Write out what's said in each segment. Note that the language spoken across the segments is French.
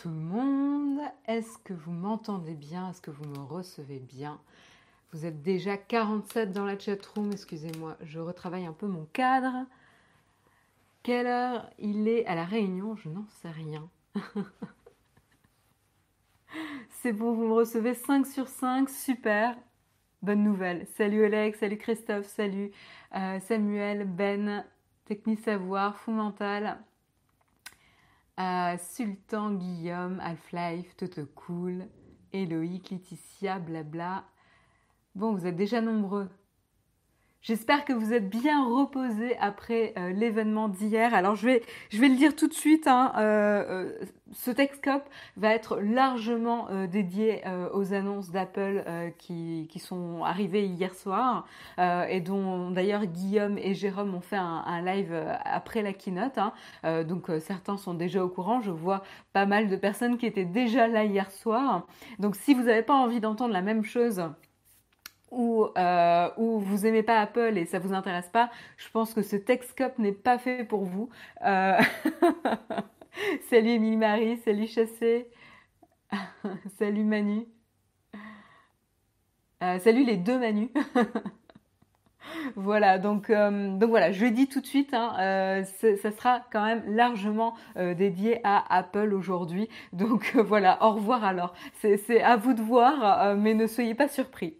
tout le monde, est-ce que vous m'entendez bien? Est-ce que vous me recevez bien? Vous êtes déjà 47 dans la chatroom, excusez-moi, je retravaille un peu mon cadre. Quelle heure il est à la réunion? Je n'en sais rien. C'est bon, vous me recevez 5 sur 5, super. Bonne nouvelle. Salut Alex, salut Christophe, salut euh, Samuel, Ben, Technique Savoir, Fou Mental. Sultan, Guillaume, Half-Life, Toto Cool, Eloïc, Laetitia, blabla. Bon, vous êtes déjà nombreux. J'espère que vous êtes bien reposés après euh, l'événement d'hier. Alors je vais, je vais le dire tout de suite, hein, euh, euh, ce Texcope va être largement dédié aux annonces d'Apple qui, qui, sont arrivées hier soir et dont d'ailleurs Guillaume et Jérôme ont fait un, live après la keynote. Hein. donc certains sont déjà au courant. Je vois pas mal de personnes qui étaient déjà là hier soir. Donc si vous n'avez pas envie d'entendre la même chose, ou, euh, ou vous aimez pas Apple et ça vous intéresse pas, je pense que ce Texcope n'est pas fait pour vous. Euh... salut Émilie Marie, salut Chassé, salut Manu, euh, salut les deux Manu. voilà, donc, donc voilà, je dis tout de suite, hein, ça sera quand même largement dédié à Apple aujourd'hui. Donc voilà, au revoir alors. C'est à vous de voir, mais ne soyez pas surpris.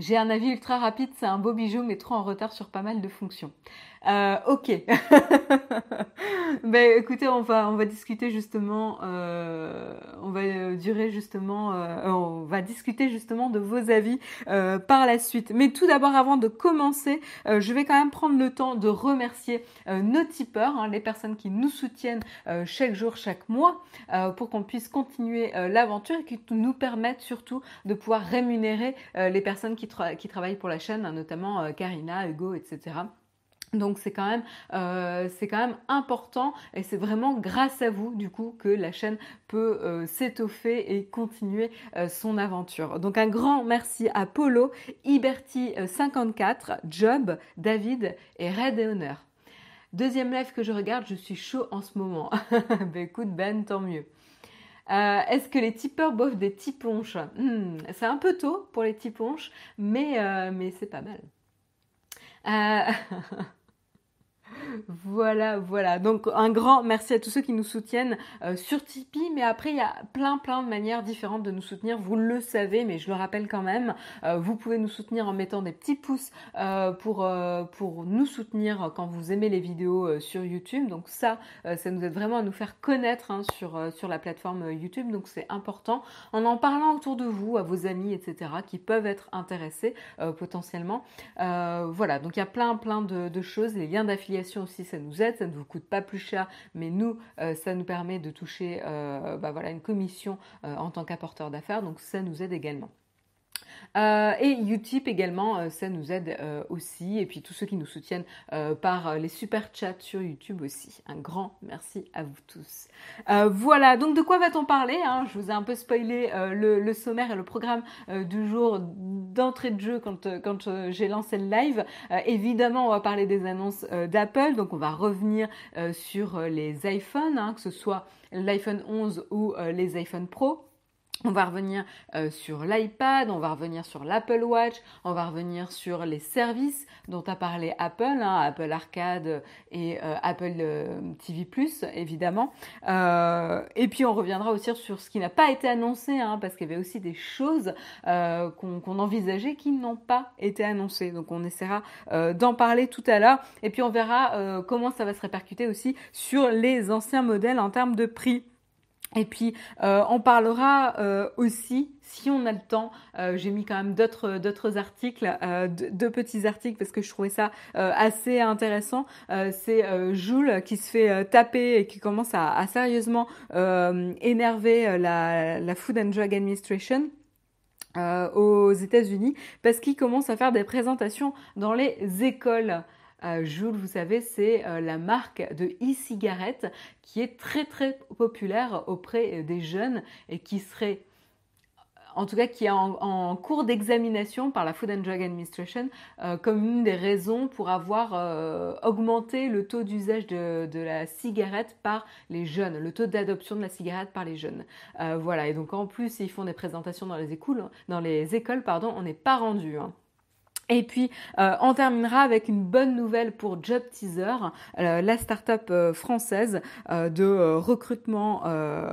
J'ai un avis ultra rapide, c'est un beau bijou, mais trop en retard sur pas mal de fonctions. Euh, ok. ben écoutez, on va on va discuter justement, euh, on va euh, durer justement, euh, on va discuter justement de vos avis euh, par la suite. Mais tout d'abord, avant de commencer, je vais quand même prendre le temps de remercier nos tipeurs, hein, les personnes qui nous soutiennent chaque jour, chaque mois, pour qu'on puisse continuer l'aventure et qui nous permettent surtout de pouvoir rémunérer les personnes qui, qui travaillent pour la chaîne, hein, notamment Karina, Hugo, etc. Donc c'est quand même euh, c'est quand même important et c'est vraiment grâce à vous du coup que la chaîne peut euh, s'étoffer et continuer euh, son aventure. Donc un grand merci à Polo, Iberti54, Job, David et Red et Honor. Deuxième live que je regarde, je suis chaud en ce moment. ben écoute Ben, tant mieux. Est-ce que les tipeurs boivent des tiponches? Hmm, C'est un peu tôt pour les tiponches, mais, mais c'est pas mal. Voilà, voilà. Donc un grand merci à tous ceux qui nous soutiennent euh, sur Tipeee, mais après il y a plein plein de manières différentes de nous soutenir. Vous le savez, mais je le rappelle quand même. Euh, vous pouvez nous soutenir en mettant des petits pouces euh, pour nous soutenir quand vous aimez les vidéos sur YouTube. Donc ça, ça nous aide vraiment à nous faire connaître hein, sur la plateforme YouTube. Donc c'est important. En en parlant autour de vous, à vos amis, etc., qui peuvent être intéressés potentiellement. voilà. Donc il y a plein plein de choses. Les liens d'affiliation aussi, ça nous aide, ça ne vous coûte pas plus cher, mais nous, euh, ça nous permet de toucher euh, bah une commission euh, en tant qu'apporteur d'affaires, donc ça nous aide également. Euh, et Utip également, euh, ça nous aide euh, aussi. Et puis tous ceux qui nous soutiennent par les super chats sur YouTube aussi. Un grand merci à vous tous. voilà, donc de quoi va-t-on parler hein? Je vous ai un peu spoilé le, sommaire et le programme du jour d'entrée de jeu quand, j'ai lancé le live. évidemment, on va parler des annonces d'Apple. Donc on va revenir sur les iPhones, hein, que ce soit l'iPhone 11 ou les iPhone Pro. On va revenir euh, sur l'iPad, on va revenir sur l'Apple Watch, on va revenir sur les services dont a parlé Apple, hein, Apple Arcade et euh, Apple euh, TV Plus évidemment. et puis on reviendra aussi sur ce qui n'a pas été annoncé, hein, parce qu'il y avait aussi des choses qu'on envisageait qui n'ont pas été annoncées. Donc on essaiera d'en parler tout à l'heure. Et puis on verra comment ça va se répercuter aussi sur les anciens modèles en termes de prix. Et puis euh, on parlera euh, aussi, si on a le temps, euh, j'ai mis quand même d'autres d'autres articles, deux, petits articles parce que je trouvais ça assez intéressant. C'est Jules qui se fait taper et qui commence à, sérieusement énerver la, la Food and Drug Administration. aux États-Unis parce qu'il commence à faire des présentations dans les écoles. Euh, Jules, vous savez, c'est euh, la marque de e-cigarette qui est très très populaire auprès euh, des jeunes et qui serait en tout cas qui est en, cours d'examination par la Food and Drug Administration euh, comme une des raisons pour avoir augmenté le taux d'usage de, la cigarette par les jeunes, le taux d'adoption de la cigarette par les jeunes. Voilà, et donc en plus ils font des présentations dans les écoles, dans les écoles pardon, on n'est pas rendu. Hein. Et puis, euh, on terminera avec une bonne nouvelle pour Job Teaser, euh, la start-up euh, française de recrutement,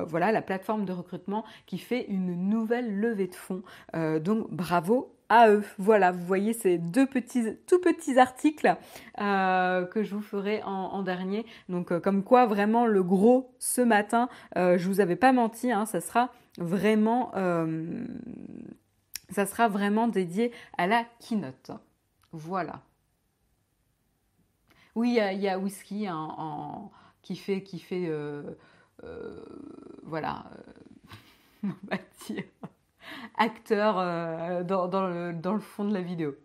voilà, la plateforme de recrutement qui fait une nouvelle levée de fonds. donc, bravo à eux. Voilà, vous voyez ces deux petits, tout petits articles que je vous ferai en, dernier. Donc, comme quoi, vraiment, le gros ce matin, je vous avais pas menti, hein, ça sera vraiment ça sera vraiment dédié à la keynote. Voilà. Oui, il y, a Whisky en, qui fait, qui fait euh, euh, voilà, euh, acteur dans, dans, le, dans le fond de la vidéo.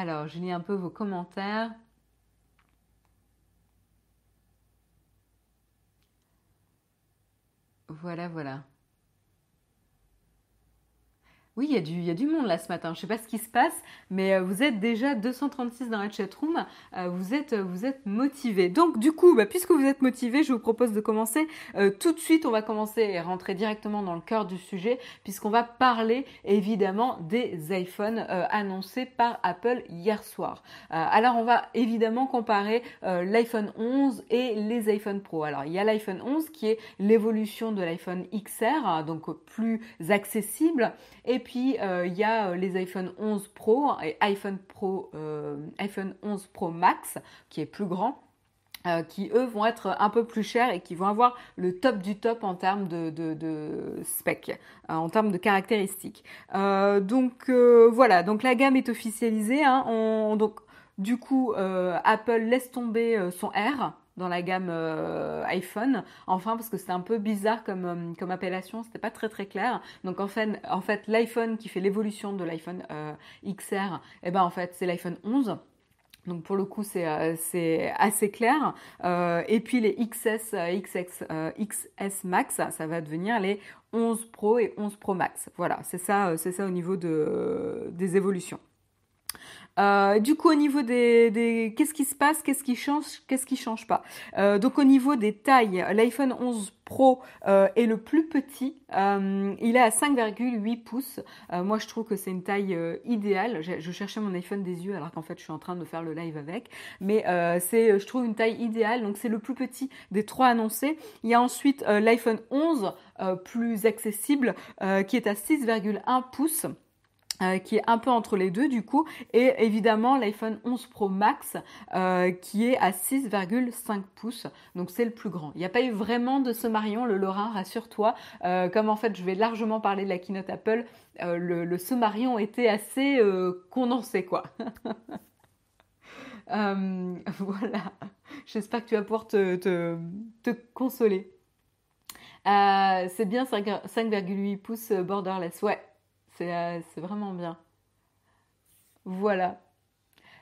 Alors, je lis un peu vos commentaires. Voilà, voilà. Oui, il y, a du, y a du monde là ce matin. Je ne sais pas ce qui se passe, mais euh, vous êtes déjà 236 dans la chatroom. Euh, vous êtes, vous êtes motivés. Donc, du coup, bah, puisque vous êtes motivés, je vous propose de commencer euh, tout de suite. On va commencer et rentrer directement dans le cœur du sujet, puisqu'on va parler évidemment des iPhones annoncés par Apple hier soir. alors, on va évidemment comparer l'iPhone 11 et les iPhone Pro. Alors, il y a l'iPhone 11 qui est l'évolution de l'iPhone XR, donc plus accessible. Et puis euh, il y a euh, les iPhone 11 Pro et iPhone Pro, euh, iPhone 11 Pro Max qui est plus grand. qui eux vont être un peu plus chers et qui vont avoir le top du top en termes de, spec, en termes de caractéristiques. donc voilà, donc la gamme est officialisée. Hein. donc du coup, Apple laisse tomber son R dans la gamme euh, iPhone. Enfin, parce que c'était un peu bizarre comme, euh, comme appellation, c'était pas très très clair. Donc en fait, en fait l'iPhone qui fait l'évolution de l'iPhone euh, XR, eh ben en fait c'est l'iPhone 11. Donc pour le coup c'est assez clair. et puis les XS, XS, XS Max, ça va devenir les 11 Pro et 11 Pro Max. Voilà, c'est ça, ça au niveau de, des évolutions. Euh, du coup, au niveau des, qu'est-ce qui se passe, qu'est-ce qui change, qu'est-ce qui change pas? Euh, donc au niveau des tailles, l'iPhone 11 Pro euh, est le plus petit. il est à 5,8 pouces. moi, je trouve que c'est une taille idéale. Je, cherchais mon iPhone des yeux alors qu'en fait, je suis en train de faire le live avec. Mais c'est, je trouve, une taille idéale. Donc c'est le plus petit des trois annoncés. Il y a ensuite l'iPhone 11 plus accessible qui est à 6,1 pouces. Euh, qui est un peu entre les deux du coup, et évidemment l'iPhone 11 Pro Max euh, qui est à 6,5 pouces, donc c'est le plus grand. Il n'y a pas eu vraiment de sommarion, le Lorrain, rassure-toi, euh, comme en fait je vais largement parler de la keynote Apple, le, le était assez condensé quoi. voilà, j'espère que tu vas pouvoir te consoler. c'est bien 5,8 pouces borderless, ouais. Euh, c'est vraiment bien. Voilà.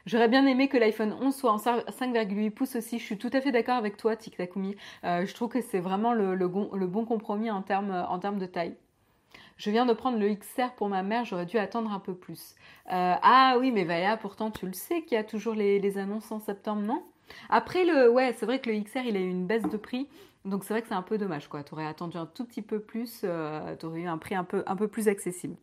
J'aurais bien aimé que l'iPhone 11 soit en 5,8 pouces aussi. Je suis tout à fait d'accord avec toi, Tic euh, je trouve que c'est vraiment le, bon compromis en termes, en termes de taille. Je viens de prendre le XR pour ma mère, j'aurais dû attendre un peu plus. Euh, ah oui, mais Vaya, pourtant tu le sais qu'il y a toujours les, annonces en septembre, non? Après, le, ouais, c'est vrai que le XR, il a eu une baisse de prix. Donc c'est vrai que c'est un peu dommage, quoi. Tu aurais attendu un tout petit peu plus, tu aurais eu un prix un peu plus accessible.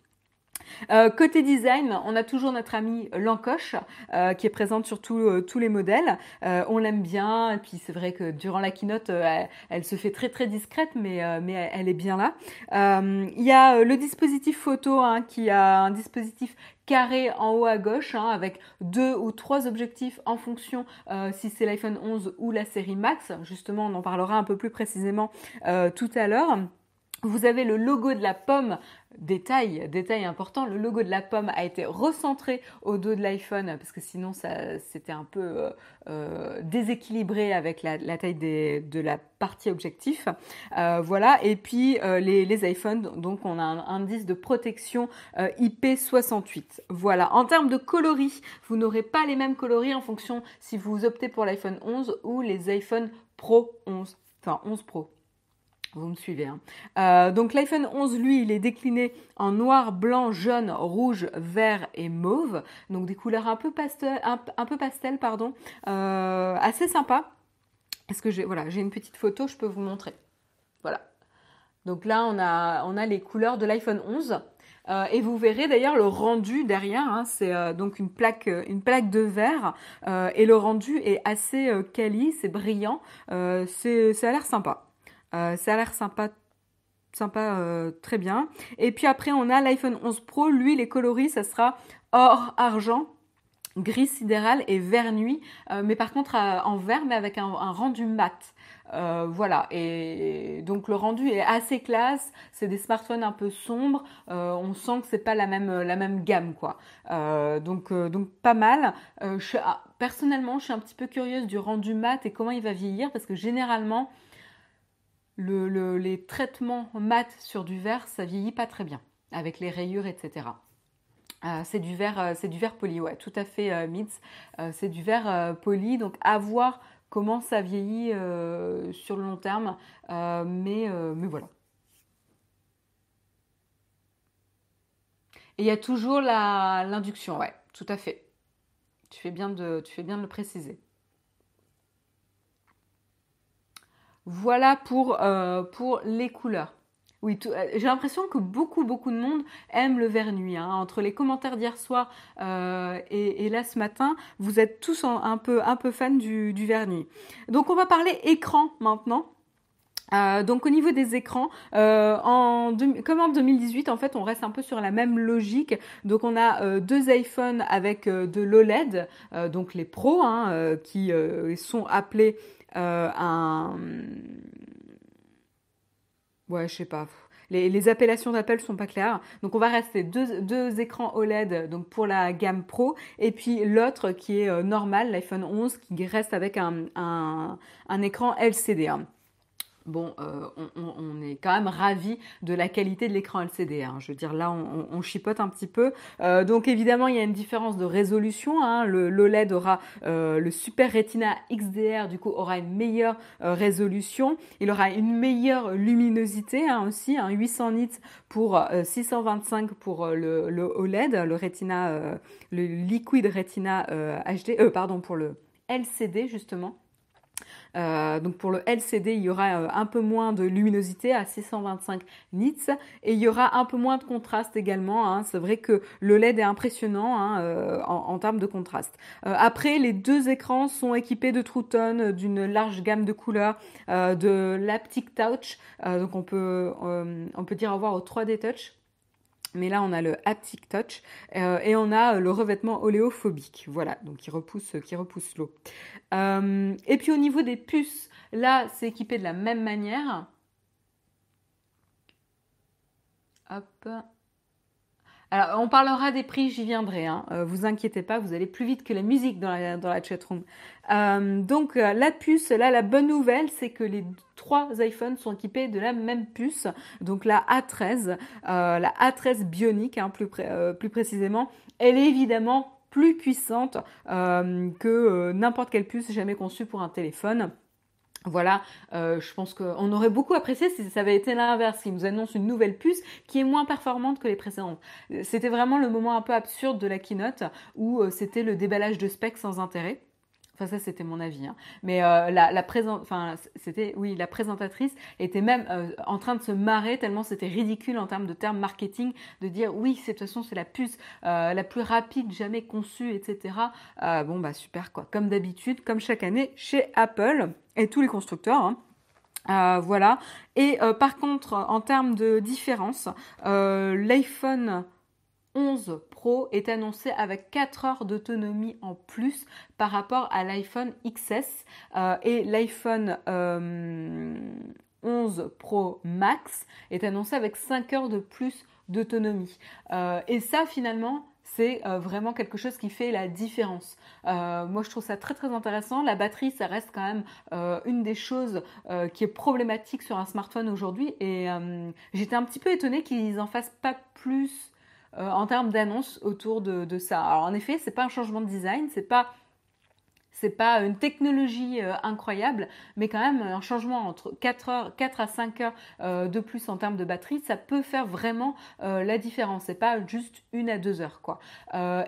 Euh, côté design, on a toujours notre amie Lancoche euh, qui est présente sur euh, tous les modèles. on l'aime bien et puis c'est vrai que durant la keynote, elle, se fait très très discrète mais, elle est bien là. Il y a le dispositif photo hein, qui a un dispositif carré en haut à gauche hein, avec deux ou trois objectifs en fonction si c'est l'iPhone 11 ou la série Max. Justement, on en parlera un peu plus précisément tout à l'heure. Vous avez le logo de la pomme Détail, détail important, le logo de la pomme a été recentré au dos de l'iPhone parce que sinon ça c'était un peu euh, euh, déséquilibré avec la, taille de la partie objectif. Euh, voilà, et puis les, iPhones, donc on a un indice de protection IP68. Voilà, en termes de coloris, vous n'aurez pas les mêmes coloris en fonction si vous optez pour l'iPhone 11 ou les iPhone Pro 11, enfin 11 Pro. Vous me suivez. Hein. Euh, donc l'iPhone 11, lui, il est décliné en noir, blanc, jaune, rouge, vert et mauve. Donc des couleurs un peu pastel, un, peu pastel pardon, euh, assez sympa. Est-ce que j'ai voilà, j'ai une petite photo, je peux vous montrer. Voilà. Donc là, on a, on a les couleurs de l'iPhone 11. Euh, et vous verrez d'ailleurs le rendu derrière, hein, c'est donc une plaque, une plaque de verre, et le rendu est assez quali, c'est brillant, c'est, ça a l'air sympa. Euh, ça a l'air sympa euh, très bien. Et puis après, on a l'iPhone 11 Pro. Lui, les coloris, ça sera or, argent, gris sidéral et vert nuit. Euh, mais par contre, en vert, mais avec un, rendu mat. voilà, et donc le rendu est assez classe, c'est des smartphones un peu sombres, on sent que c'est pas la même, la même gamme quoi. donc, donc pas mal. Ah, personnellement, je suis un petit peu curieuse du rendu mat et comment il va vieillir parce que généralement, les traitements mat sur du verre, ça vieillit pas très bien, avec les rayures, etc. Euh, c'est du verre, euh, c'est du verre poli, ouais, tout à fait, euh, c'est du verre poli, donc à voir comment ça vieillit sur le long terme, mais, mais voilà. Et il y a toujours l'induction, ouais, tout à fait. Tu fais bien de, tu fais bien de le préciser. Voilà pour, euh, pour les couleurs. Oui, euh, j'ai l'impression que beaucoup, beaucoup de monde aime le vert nuit. Hein. Entre les commentaires d'hier soir euh, et, là ce matin, vous êtes tous un, peu, fans du, nuit. Donc on va parler écran maintenant. donc au niveau des écrans, comme en 2018, en fait, on reste un peu sur la même logique. Donc on a deux iPhones avec de l'OLED, donc les pros, hein, qui sont appelés un... Ouais, je sais pas. Les, appellations d'Apple sont pas claires. Donc on va rester deux, écrans OLED donc pour la gamme Pro et puis l'autre qui est euh, normal, l'iPhone 11 qui reste avec un, un, un écran LCD. Bon, euh, on, est quand même ravi de la qualité de l'écran LCD. Hein. Je veux dire, là, on, chipote un petit peu. Euh, donc, évidemment, il y a une différence de résolution. Hein. Le l'OLED aura euh, le Super Retina XDR, du coup, aura une meilleure résolution. Il aura une meilleure luminosité hein, aussi, 800 nits pour 625 pour le, le, OLED, le Retina, le Liquid Retina HD, pardon, pour le LCD justement. Euh, donc pour le LCD, il y aura euh, un peu moins de luminosité à 625 nits et il y aura un peu moins de contraste également. Hein. C'est vrai que le LED est impressionnant hein, euh, en, termes de contraste. après, les deux écrans sont équipés de True Tone, d'une large gamme de couleurs, de l'Aptic Touch. donc on peut, on peut dire au revoir au 3D Touch mais là on a le haptic touch euh, et on a le revêtement oléophobique, voilà, donc qui repousse, qui repousse l'eau. Euh, et puis au niveau des puces, là c'est équipé de la même manière. Hop. On parlera des prix, j'y viendrai. Hein. Euh, vous inquiétez pas, vous allez plus vite que la musique dans la, dans la chatroom. Euh, donc, euh, la puce, là, la bonne nouvelle, c'est que les trois iPhones sont équipés de la même puce. Donc, la A13, la A13 Bionic, hein, plus précisément, elle est évidemment plus puissante que n'importe quelle puce jamais conçue pour un téléphone. Voilà, euh, je pense qu'on aurait beaucoup apprécié si ça avait été l'inverse, s'ils nous annoncent une nouvelle puce qui est moins performante que les précédentes. C'était vraiment le moment un peu absurde de la keynote où euh, c'était le déballage de specs sans intérêt. Enfin ça c'était mon avis, hein. mais euh, la, la enfin c'était oui la présentatrice était même en train de se marrer tellement c'était ridicule en termes de termes marketing de dire oui de toute façon c'est la puce la plus rapide jamais conçue etc. bon bah super quoi comme d'habitude comme chaque année chez Apple et tous les constructeurs. Hein. voilà. Et par contre, en termes de différence, l'iPhone 11 Pro est annoncé avec 4 heures d'autonomie en plus par rapport à l'iPhone XS euh, et l'iPhone 11 Pro Max est annoncé avec 5 heures de plus d'autonomie. et ça, finalement, c'est vraiment quelque chose qui fait la différence. moi, je trouve ça très très intéressant. La batterie, ça reste quand même une des choses qui est problématique sur un smartphone aujourd'hui. Et j'étais un petit peu étonnée qu'ils en fassent pas plus en termes d'annonces autour de, de, ça. Alors en effet, c'est pas un changement de design, c'est pas c'est pas une technologie euh, incroyable, mais quand même un changement entre 4, heures, 4 à 5 heures euh, de plus en termes de batterie, ça peut faire vraiment euh, la différence. C'est pas juste une à deux heures quoi.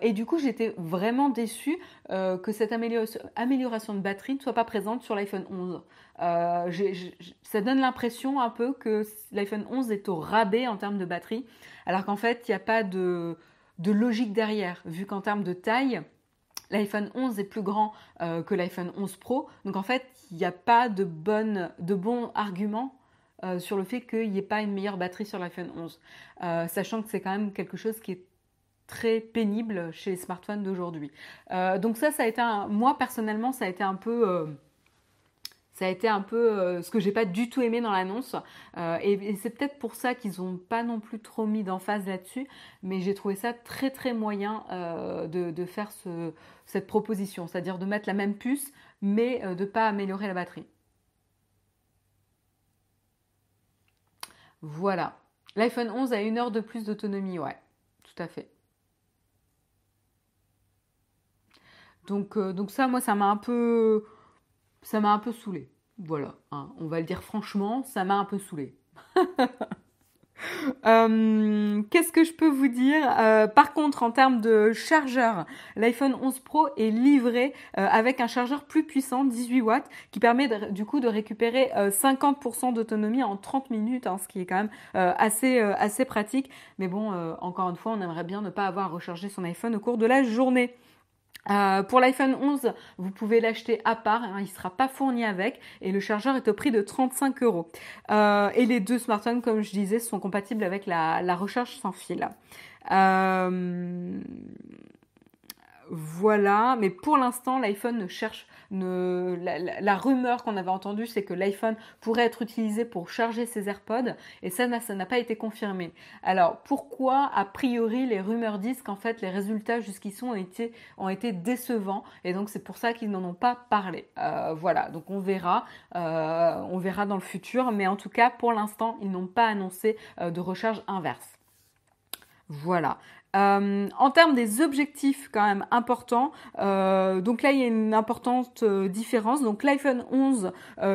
et du coup, j'étais vraiment déçue que cette amélioration, de batterie ne soit pas présente sur l'iPhone 11. ça donne l'impression un peu que l'iPhone 11 est au rabais en termes de batterie, alors qu'en fait, il n'y a pas de logique derrière, vu qu'en termes de taille, L'iPhone 11 est plus grand euh, que l'iPhone 11 Pro. Donc en fait, il n'y a pas de, bons arguments euh, sur le fait qu'il n'y ait pas une meilleure batterie sur l'iPhone 11. Euh, sachant que c'est quand même quelque chose qui est très pénible chez les smartphones d'aujourd'hui. donc ça, ça a été un, moi personnellement, ça a été un peu ça a été un peu euh, ce que j'ai pas du tout aimé dans l'annonce. Euh, et, c'est peut-être pour ça qu'ils n'ont pas non plus trop mis d'emphase là-dessus. Mais j'ai trouvé ça très très moyen euh, de, faire cette proposition. C'est-à-dire de mettre la même puce, mais de pas améliorer la batterie. Voilà. L'iPhone 11 a une heure de plus d'autonomie, ouais, tout à fait. Donc, donc ça, moi, ça m'a un peu ça m'a un peu saoulé. Voilà, hein, on va le dire franchement, ça m'a un peu saoulé. Euh, qu'est-ce que je peux vous dire euh, Par contre, en termes de chargeur, l'iPhone 11 Pro est livré euh, avec un chargeur plus puissant, 18 watts, qui permet du coup de récupérer 50% d'autonomie en 30 minutes, hein, ce qui est quand même assez, assez pratique. Mais bon, encore une fois, on aimerait bien ne pas avoir à recharger son iPhone au cours de la journée. Euh, pour l'iPhone 11, vous pouvez l'acheter à part, hein, il ne sera pas fourni avec et le chargeur est au prix de 35 euros. Euh, et les deux smartphones, comme je disais, sont compatibles avec la, la recharge sans fil. Euh, voilà, mais pour l'instant, l'iPhone ne cherche la, rumeur qu'on avait entendue, c'est que l'iPhone pourrait être utilisé pour charger ses AirPods, et ça, ça n'a pas été confirmé. Alors, pourquoi, a priori, les rumeurs disent qu'en fait, les résultats jusqu'ici ont été, ont été décevants, et donc c'est pour ça qu'ils n'en ont pas parlé. Euh, voilà, donc on verra, euh, on verra dans le futur, mais en tout cas, pour l'instant, ils n'ont pas annoncé euh, de recharge inverse. Voilà. Euh, en termes des objectifs quand même importants, euh, donc là il y a une importante euh, différence. Donc l'iPhone 11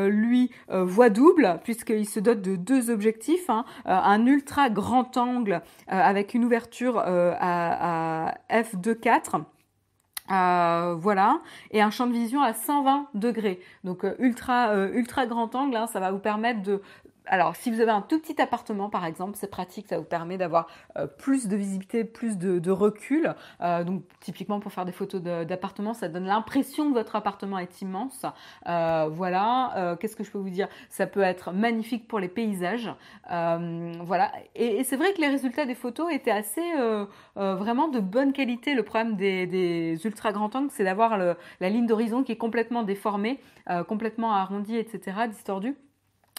lui voit double puisqu'il se dote de deux objectifs, hein. un ultra grand angle avec une ouverture à, f2.4. voilà, et un champ de vision à 120 degrés. Donc ultra ultra grand angle, hein, ça va vous permettre de alors, si vous avez un tout petit appartement, par exemple, c'est pratique, ça vous permet d'avoir euh, plus de visibilité, plus de, recul. Euh, donc, typiquement, pour faire des photos d'appartement, ça donne l'impression que votre appartement est immense. Euh, voilà. Qu'est-ce que je peux vous dire? Ça peut être magnifique pour les paysages. voilà. Et, c'est vrai que les résultats des photos étaient assez, vraiment de bonne qualité. Le problème des, ultra grands angles, c'est d'avoir la ligne d'horizon qui est complètement déformée, complètement arrondie, etc., distordue.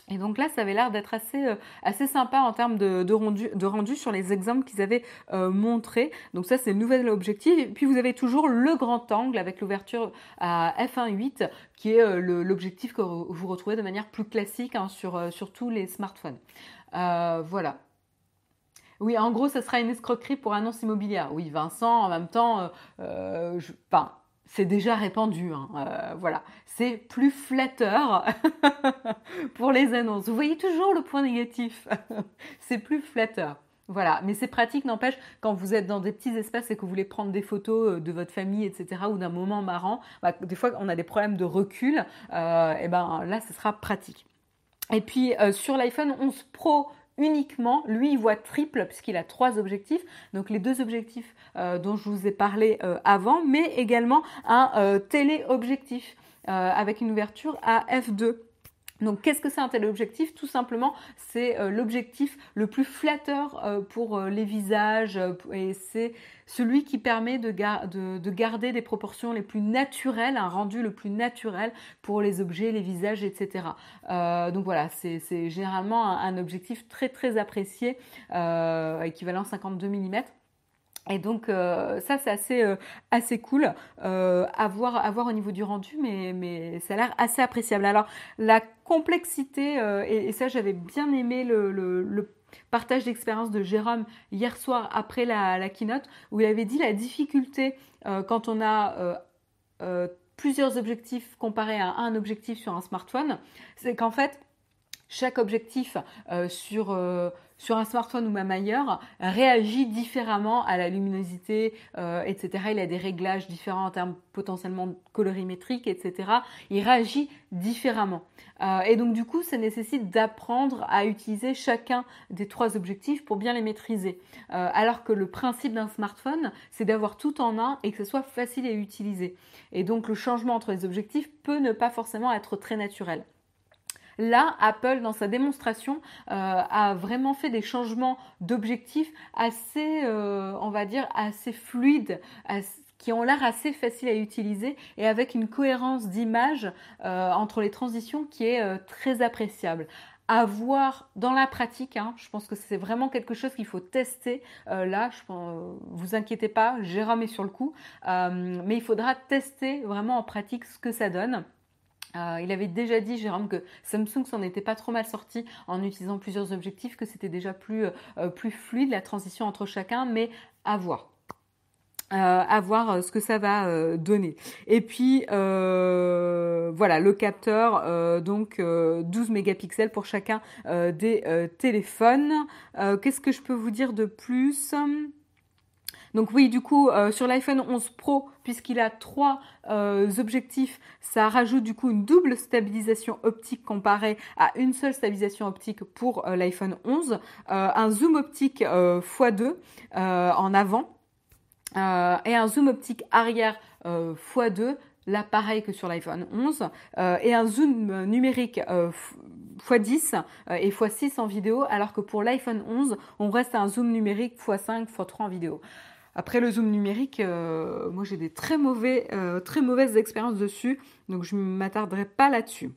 Et donc là, ça avait l'air d'être assez, euh, assez sympa en termes de, de, rendu, de rendu sur les exemples qu'ils avaient euh, montrés. Donc ça, c'est le nouvel objectif. Et puis vous avez toujours le grand angle avec l'ouverture à f1.8 qui est euh, l'objectif que vous retrouvez de manière plus classique hein, sur, sur tous les smartphones. voilà. Oui, en gros, ça sera une escroquerie pour annonce immobilière. Oui, Vincent, en même temps, je, c'est déjà répandu. Hein. Euh, voilà, c'est plus flatteur pour les annonces. Vous voyez toujours le point négatif. c'est plus flatteur. Voilà, mais c'est pratique, n'empêche, quand vous êtes dans des petits espaces et que vous voulez prendre des photos euh, de votre famille, etc., ou d'un moment marrant, bah, des fois on a des problèmes de recul, euh, et ben là, ce sera pratique. Et puis sur l'iPhone 11 Pro uniquement, lui, il voit triple puisqu'il a trois objectifs. Donc les deux objectifs euh, dont je vous ai parlé euh, avant, mais également un euh, téléobjectif avec une ouverture à f2. Donc qu'est-ce que c'est un tel objectif? Tout simplement, c'est euh, l'objectif le plus flatteur euh, pour euh, les visages et c'est celui qui permet de, garder des proportions les plus naturelles, un rendu le plus naturel pour les objets, les visages, etc. donc voilà, c'est généralement un, un, objectif très très apprécié, équivalent 52 mm. Et donc euh, ça c'est assez euh, assez cool euh, à, voir, au niveau du rendu, mais, mais ça a l'air assez appréciable. Alors la complexité, et, ça j'avais bien aimé le, le, partage d'expérience de Jérôme hier soir après la, la, keynote, où il avait dit la difficulté quand on a plusieurs objectifs comparés à un objectif sur un smartphone, c'est qu'en fait chaque objectif sur sur un smartphone ou même ailleurs réagit différemment à la luminosité, euh, etc. Il a des réglages différents en termes potentiellement colorimétriques, etc. Il réagit différemment. Euh, et donc du coup, ça nécessite d'apprendre à utiliser chacun des trois objectifs pour bien les maîtriser. Euh, alors que le principe d'un smartphone, c'est d'avoir tout en un et que ce soit facile à utiliser. Et donc le changement entre les objectifs peut ne pas forcément être très naturel. Là, Apple, dans sa démonstration, euh, a vraiment fait des changements d'objectifs assez, euh, on va dire, assez fluides, qui ont l'air assez faciles à utiliser et avec une cohérence d'image euh, entre les transitions qui est très appréciable à voir dans la pratique. Hein. Je pense que c'est vraiment quelque chose qu'il faut tester. là, vous inquiétez pas, Jérôme est sur le coup, mais il faudra tester vraiment en pratique ce que ça donne. Euh, il avait déjà dit, Jérôme, que Samsung s'en était pas trop mal sorti en utilisant plusieurs objectifs, que c'était déjà plus, euh, plus fluide la transition entre chacun, mais à voir. Euh, à voir ce que ça va donner. Et puis voilà, le capteur, donc 12 mégapixels pour chacun des téléphones. Qu'est-ce que je peux vous dire de plus? Donc oui, du coup, euh, sur l'iPhone 11 Pro, puisqu'il a trois euh, objectifs, ça rajoute du coup une double stabilisation optique comparée à une seule stabilisation optique pour euh, l'iPhone 11, un zoom optique x2 en avant et un zoom optique arrière x2 là pareil que sur l'iPhone 11, et un zoom numérique x10 et x6 en vidéo, alors que pour l'iPhone 11, on reste à un zoom numérique x5, x3 en vidéo. Après le zoom numérique, euh, moi j'ai des très, mauvais, euh, très mauvaises expériences dessus, donc je ne m'attarderai pas là-dessus.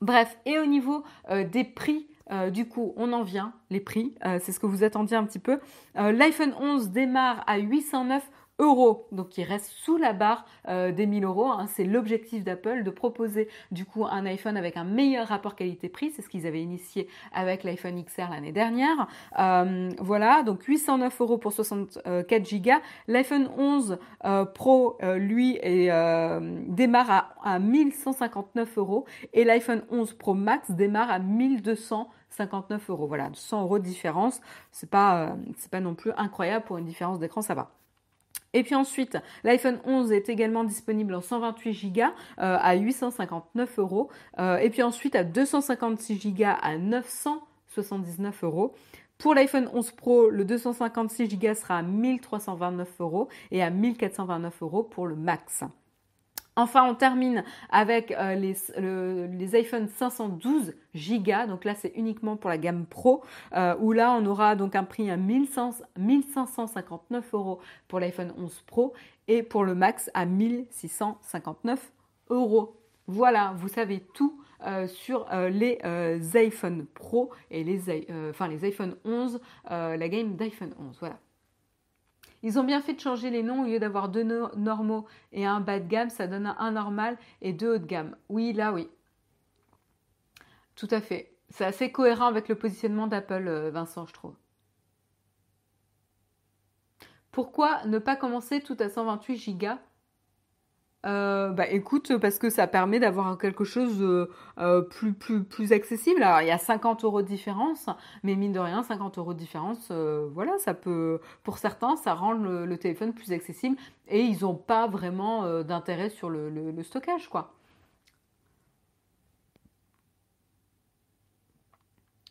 Bref, et au niveau euh, des prix, du coup, on en vient, les prix, c'est ce que vous attendiez un petit peu. L'iPhone 11 démarre à 809 euros, donc il reste sous la barre euh, des 1000 euros. Hein. C'est l'objectif d'Apple de proposer du coup un iPhone avec un meilleur rapport qualité-prix. C'est ce qu'ils avaient initié avec l'iPhone XR l'année dernière. Euh, voilà, donc 809 euros pour 64 Go. L'iPhone 11 euh, Pro, lui, démarre à, à 1159 euros et l'iPhone 11 Pro Max démarre à 1259 euros. Voilà, 100 euros de différence. C'est pas, pas non plus incroyable pour une différence d'écran, ça va. Et puis ensuite, l'iPhone 11 est également disponible en 128 Go euh, à 859 euros. Euh, et puis ensuite à 256 Go à 979 euros. Pour l'iPhone 11 Pro, le 256 Go sera à 1329 euros et à 1429 euros pour le Max. Enfin, on termine avec euh, les, iPhone 512 Go. Donc là, c'est uniquement pour la gamme Pro, euh, où là, on aura donc un prix à 1559 euros pour l'iPhone 11 Pro et pour le Max à 1659 euros. Voilà, vous savez tout euh, sur les iPhone Pro et les, enfin, les iPhone 11, la game d'iPhone 11. Voilà. Ils ont bien fait de changer les noms au lieu d'avoir deux normaux et un bas de gamme, ça donne un normal et deux haut de gamme. Oui, là oui. Tout à fait. C'est assez cohérent avec le positionnement d'Apple, euh, Vincent, je trouve. Pourquoi ne pas commencer tout à 128 Go euh, bah écoute, parce que ça permet d'avoir quelque chose de euh, plus, plus, plus accessible. Alors il y a 50 euros de différence, mais mine de rien, 50 euros de différence, euh, voilà, ça peut, pour certains, ça rend le, téléphone plus accessible et ils n'ont pas vraiment d'intérêt sur le, le, stockage, quoi.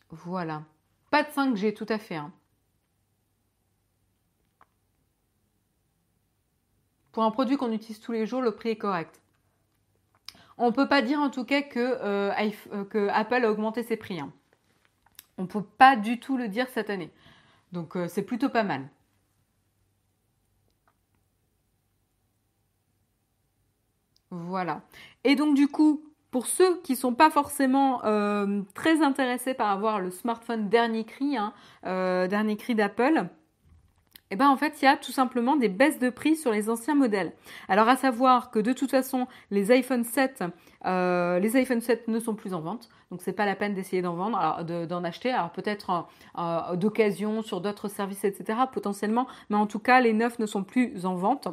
Voilà. Pas de 5G, tout à fait. Hein. Pour un produit qu'on utilise tous les jours, le prix est correct. On peut pas dire en tout cas que, que Apple a augmenté ses prix. Hein. On peut pas du tout le dire cette année. Donc c'est plutôt pas mal. Voilà. Et donc du coup, pour ceux qui ne sont pas forcément euh, très intéressés par avoir le smartphone dernier cri, hein, euh, dernier cri d'Apple, eh ben en fait, il y a tout simplement des baisses de prix sur les anciens modèles. Alors à savoir que de toute façon, les iPhone 7, euh, les iPhone 7 ne sont plus en vente, donc c'est pas la peine d'essayer d'en vendre, d'en acheter. Alors peut-être d'occasion sur d'autres services, etc. potentiellement, mais en tout cas, les neufs ne sont plus en vente.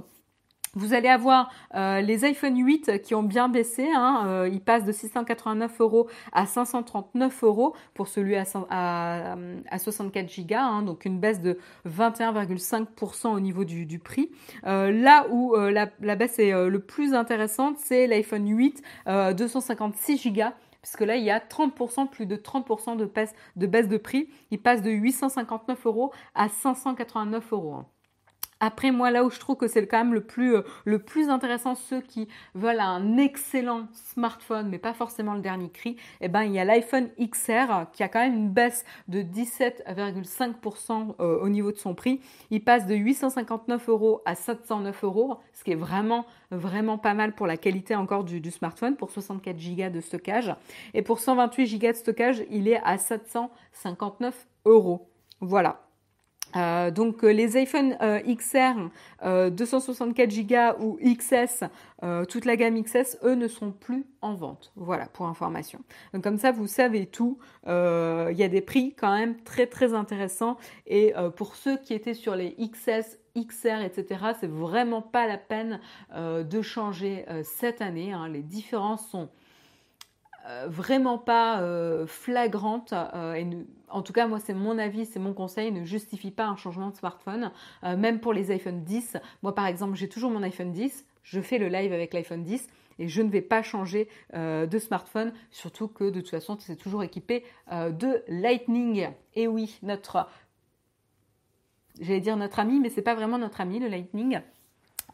Vous allez avoir euh, les iPhone 8 qui ont bien baissé. Hein, euh, ils passent de 689 euros à 539 euros pour celui à, à, 64 Go, hein, donc une baisse de 21,5% au niveau du, prix. Euh, là où la, baisse est le plus intéressante, c'est l'iPhone 8 256 Go puisque là, il y a 30%, plus de 30% de baisse, de baisse de prix. Il passe de 859 euros à 589 euros. Après, moi, là où je trouve que c'est quand même le plus, euh, le plus intéressant, ceux qui veulent un excellent smartphone, mais pas forcément le dernier cri, eh ben, il y a l'iPhone XR qui a quand même une baisse de 17,5% euh, au niveau de son prix. Il passe de 859 euros à 709 euros, ce qui est vraiment, vraiment pas mal pour la qualité encore du, du smartphone, pour 64 Go de stockage. Et pour 128 Go de stockage, il est à 759 euros. Voilà. Euh, donc euh, les iPhone euh, XR 264 Go ou XS, toute la gamme XS, eux ne sont plus en vente. Voilà pour information. Donc comme ça vous savez tout. Il y a des prix quand même très très intéressants et pour ceux qui étaient sur les XS, XR, etc. C'est vraiment pas la peine de changer cette année. Hein. Les différences sont euh, vraiment pas euh, flagrante euh, et en tout cas moi c'est mon avis, c'est mon conseil, ne justifie pas un changement de smartphone, même pour les iPhone 10. Moi par exemple j'ai toujours mon iPhone 10, je fais le live avec l'iPhone 10 et je ne vais pas changer de smartphone, surtout que de toute façon c'est toujours équipé de Lightning. Et oui, notre, j'allais dire notre ami, mais c'est pas vraiment notre ami le Lightning.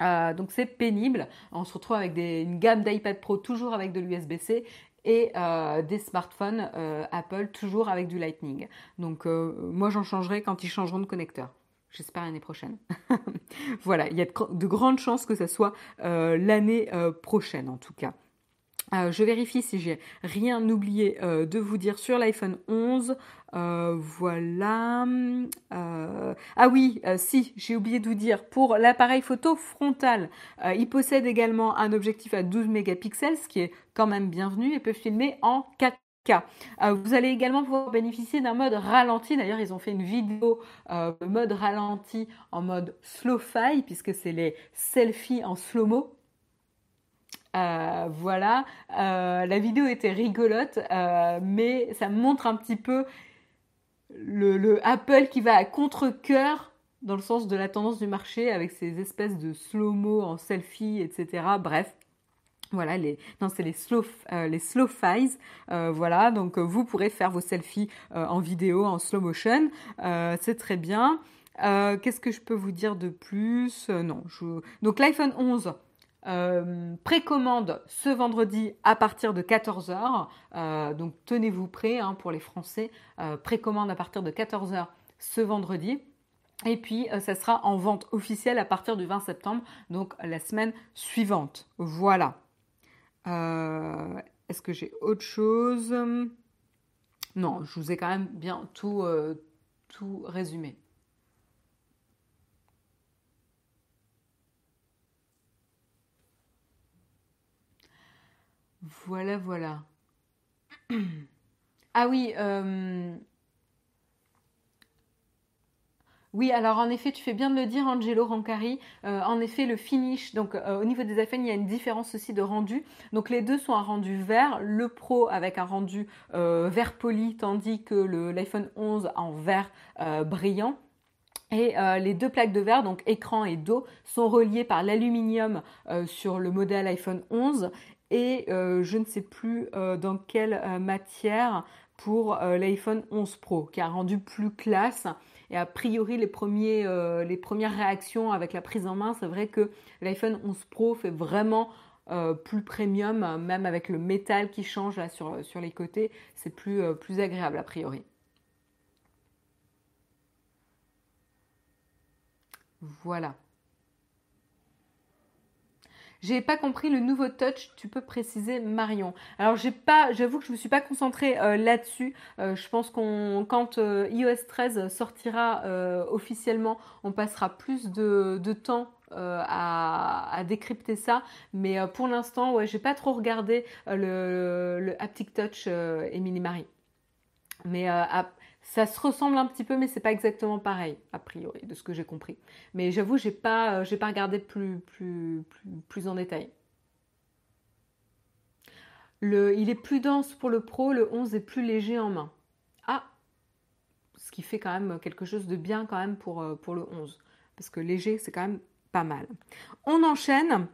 donc c'est pénible. On se retrouve avec une gamme d'iPad Pro toujours avec de l'USB-C et euh, des smartphones euh, Apple toujours avec du Lightning. Donc euh, moi j'en changerai quand ils changeront de connecteur. J'espère l'année prochaine. voilà, il y a de, grandes chances que ce soit l'année prochaine en tout cas. Je vérifie si j'ai rien oublié de vous dire sur l'iPhone 11. voilà. ah oui, si, j'ai oublié de vous dire, pour l'appareil photo frontal, il possède également un objectif à 12 mégapixels, ce qui est quand même bienvenue et peut filmer en 4K. Euh, vous allez également pouvoir bénéficier d'un mode ralenti. D'ailleurs, ils ont fait une vidéo euh, mode ralenti en mode slow-fi, puisque c'est les selfies en slow-mo. Euh, voilà, la vidéo était rigolote, mais ça montre un petit peu le, le Apple qui va à contre-coeur dans le sens de la tendance du marché avec ces espèces de slow-mo en selfie, etc. Bref, voilà, non, c'est les slow, euh. Euh, voilà, donc euh, vous pourrez faire vos selfies en vidéo, en slow motion. c'est très bien. Qu'est-ce que je peux vous dire de plus? Non, donc l'iPhone 11. Précommande ce vendredi à partir de 14h. donc tenez-vous prêts hein, pour les Français. précommande à partir de 14h ce vendredi. Et puis, ça sera en vente officielle à partir du 20 septembre, donc la semaine suivante. Voilà. Euh, est-ce que j'ai autre chose? Non, je vous ai quand même bien tout, euh, tout résumé. Voilà, voilà. Ah oui, euh, Oui, alors en effet, tu fais bien de le dire, Angelo Rancari. Euh, en effet, le finish, donc euh, au niveau des iPhones, il y a une différence aussi de rendu. Donc les deux sont un rendu vert, le Pro avec un rendu vert poli, tandis que l'iPhone 11 en vert brillant. Et les deux plaques de verre, donc écran et dos, sont reliées par l'aluminium sur le modèle iPhone 11 et je ne sais plus dans quelle matière pour l'iPhone 11 Pro, qui a rendu plus classe. Et a priori, les, euh, les premières réactions avec la prise en main, c'est vrai que l'iPhone 11 Pro fait vraiment plus premium, même avec le métal qui change là sur, sur les côtés, c'est plus, plus agréable a priori. Voilà. J'ai pas compris le nouveau touch, tu peux préciser Marion. Alors j'ai pas, j'avoue que je me suis pas concentrée euh, là-dessus. Euh, je pense qu'on, quand euh, iOS 13 sortira officiellement, on passera plus de, temps à, décrypter ça. Mais pour l'instant, ouais, j'ai pas trop regardé le, Haptic Touch Emily Marie. Mais ça se ressemble un petit peu, mais c'est pas exactement pareil, a priori, de ce que j'ai compris. Mais j'avoue, j'ai pas, euh, j'ai pas regardé plus, plus, plus, en détail. Le, il est plus dense pour le Pro, le 11 est plus léger en main. Ah Ce qui fait quand même quelque chose de bien quand même pour, euh, pour le 11. Parce que léger, c'est quand même pas mal. On enchaîne.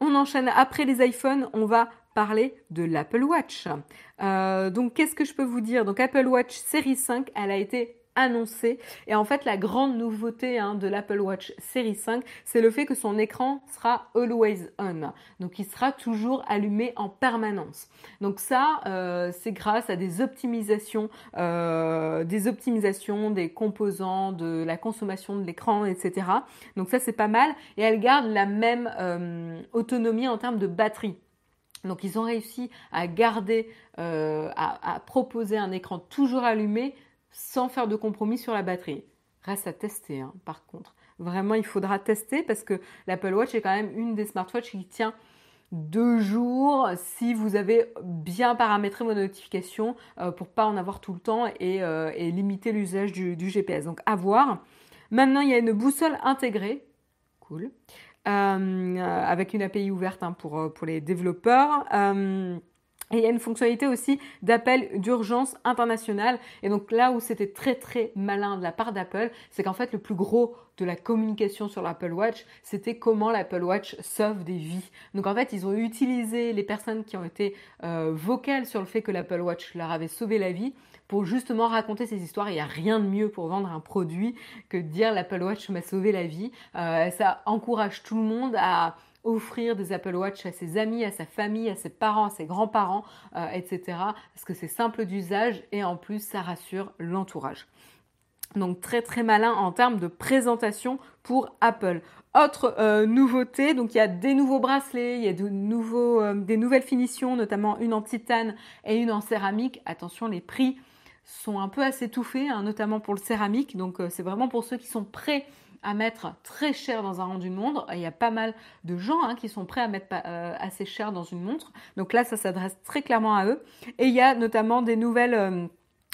On enchaîne après les iPhones, on va parler de l'Apple Watch. Euh, donc qu'est-ce que je peux vous dire? Donc Apple Watch série 5, elle a été annoncée. Et en fait la grande nouveauté hein, de l'Apple Watch série 5 c'est le fait que son écran sera always on. Donc il sera toujours allumé en permanence. Donc ça euh, c'est grâce à des optimisations euh, des optimisations des composants de la consommation de l'écran etc donc ça c'est pas mal. Et elle garde la même autonomie en termes de batterie donc ils ont réussi à garder, euh, à, proposer un écran toujours allumé sans faire de compromis sur la batterie. Reste à tester hein, par contre. Vraiment il faudra tester parce que l'Apple Watch est quand même une des smartwatches qui tient deux jours si vous avez bien paramétré vos notifications euh, pour pas en avoir tout le temps et, euh, limiter l'usage du, du, GPS. Donc à voir. Maintenant il y a une boussole intégrée. Cool. Euh, avec une API ouverte hein, pour, euh, pour les développeurs. Euh, et il y a une fonctionnalité aussi d'appel d'urgence international. Et donc là où c'était très très malin de la part d'Apple, c'est qu'en fait le plus gros de la communication sur l'Apple Watch, c'était comment l'Apple Watch sauve des vies. Donc en fait ils ont utilisé les personnes qui ont été vocales sur le fait que l'Apple Watch leur avait sauvé la vie pour justement raconter ces histoires. Il n'y a rien de mieux pour vendre un produit que de dire l'Apple Watch m'a sauvé la vie. Euh, ça encourage tout le monde à offrir des Apple Watch à ses amis, à sa famille, à ses parents, à ses grands-parents, euh, etc. Parce que c'est simple d'usage et en plus ça rassure l'entourage. Donc très très malin en termes de présentation pour Apple. Autre euh, nouveauté, donc il y a des nouveaux bracelets, il y a de nouveaux, des nouvelles finitions, notamment une en titane et une en céramique. Attention, les prix sont un peu assez touffés, hein, notamment pour le céramique. Donc euh, c'est vraiment pour ceux qui sont prêts à mettre très cher dans un rendu de montre. Il y a pas mal de gens hein, qui sont prêts à mettre euh, assez cher dans une montre. Donc là, ça s'adresse très clairement à eux. Et il y a notamment des nouvelles euh,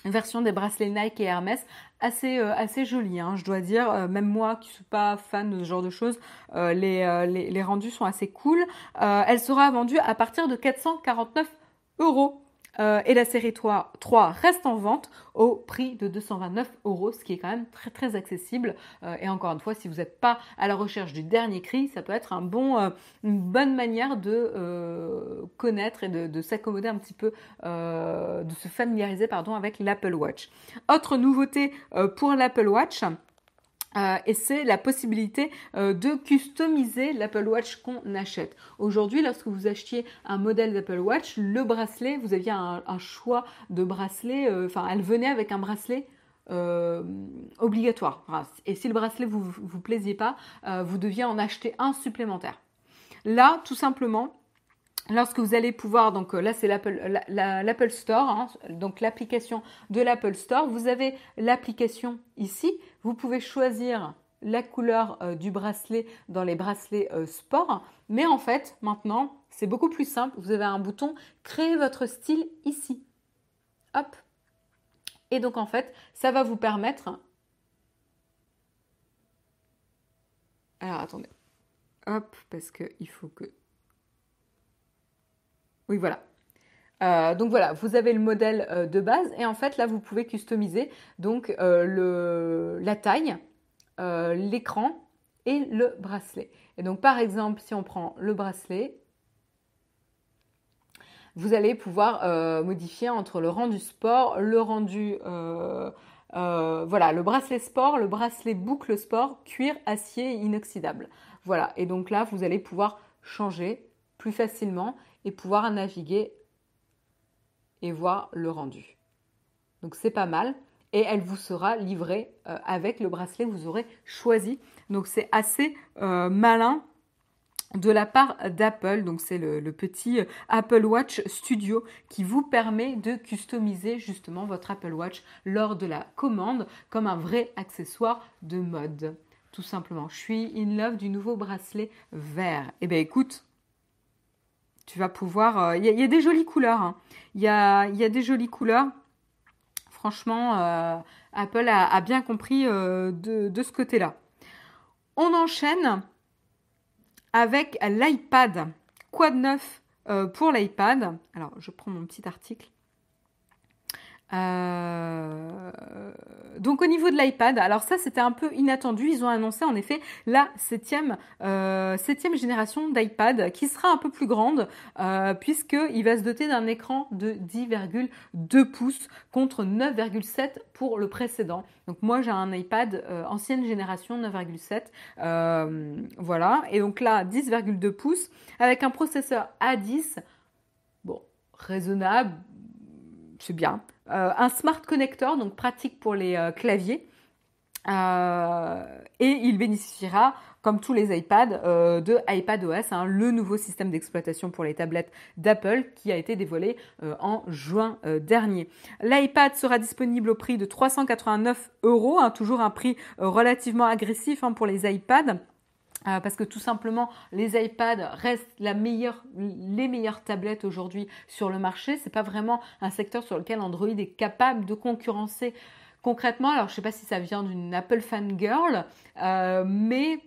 versions des bracelets Nike et Hermès assez assez jolies hein, je dois dire même moi qui suis pas fan de ce genre de choses les, les, les, rendus sont assez cool elle sera vendue à partir de 449 euros euh, et la série 3, 3, reste en vente au prix de 229 euros, ce qui est quand même très accessible. Euh, et encore une fois, si vous n'êtes pas à la recherche du dernier cri, ça peut être euh, une bonne manière de connaître et de, de s'accommoder un petit peu, de se familiariser pardon, avec l'Apple Watch. Autre nouveauté pour l'Apple Watch, euh, et c'est la possibilité euh, de customiser l'Apple Watch qu'on achète. Aujourd'hui, lorsque vous achetiez un modèle d'Apple Watch, le bracelet, vous aviez un, choix de bracelet, euh, enfin, elle venait avec un bracelet obligatoire. Et si le bracelet vous vous plaisiez pas, vous deviez en acheter un supplémentaire. Là, tout simplement, lorsque vous allez pouvoir, donc là c'est l'Apple Store, hein, donc l'application de l'Apple Store, vous avez l'application ici, vous pouvez choisir la couleur euh, du bracelet dans les bracelets euh, sport, mais en fait maintenant c'est beaucoup plus simple, vous avez un bouton créer votre style ici. Hop. Et donc en fait ça va vous permettre... Alors attendez. Hop, parce qu'il faut que oui, voilà. Euh, donc voilà, vous avez le modèle euh, de base et en fait là vous pouvez customiser donc euh, la taille, l'écran et le bracelet. Et donc par exemple si on prend le bracelet, vous allez pouvoir modifier entre le rendu sport, le rendu voilà le bracelet sport, le bracelet boucle sport, cuir, acier inoxydable. Voilà et donc là vous allez pouvoir changer plus facilement et pouvoir naviguer et voir le rendu. Donc c'est pas mal et elle vous sera livrée euh, avec le bracelet vous aurez choisi. Donc c'est assez euh, malin de la part d'Apple. Donc c'est le, petit euh, Apple Watch Studio qui vous permet de customiser justement votre Apple Watch lors de la commande comme un vrai accessoire de mode. Tout simplement. Je suis in love du nouveau bracelet vert. Eh bien écoute, tu vas pouvoir... Il y, a des jolies couleurs. Il y, a, y, a, des jolies couleurs. Franchement, euh, Apple a, bien compris euh, de, ce côté-là. On enchaîne avec l'iPad. Quoi de neuf euh, pour l'iPad? Alors, je prends mon petit article. Euh, donc au niveau de l'iPad, alors ça c'était un peu inattendu, ils ont annoncé en effet la septième, euh, génération d'iPad qui sera un peu plus grande euh, puisqu'il va se doter d'un écran de 10,2 pouces contre 9,7 pour le précédent. Donc moi j'ai un iPad euh, ancienne génération 9,7, voilà, et donc là 10,2 pouces avec un processeur A10, bon raisonnable, c'est bien. Euh, un smart connector, donc pratique pour les euh, claviers. Euh, et il bénéficiera, comme tous les iPads, de iPadOS, hein, le nouveau système d'exploitation pour les tablettes d'Apple qui a été dévoilé en juin dernier. L'iPad sera disponible au prix de 389 euros, hein, toujours un prix relativement agressif hein, pour les iPads. Euh, parce que tout simplement, les iPads restent les meilleures tablettes aujourd'hui sur le marché. C'est pas vraiment un secteur sur lequel Android est capable de concurrencer concrètement. Alors, je sais pas si ça vient d'une Apple fangirl, euh, mais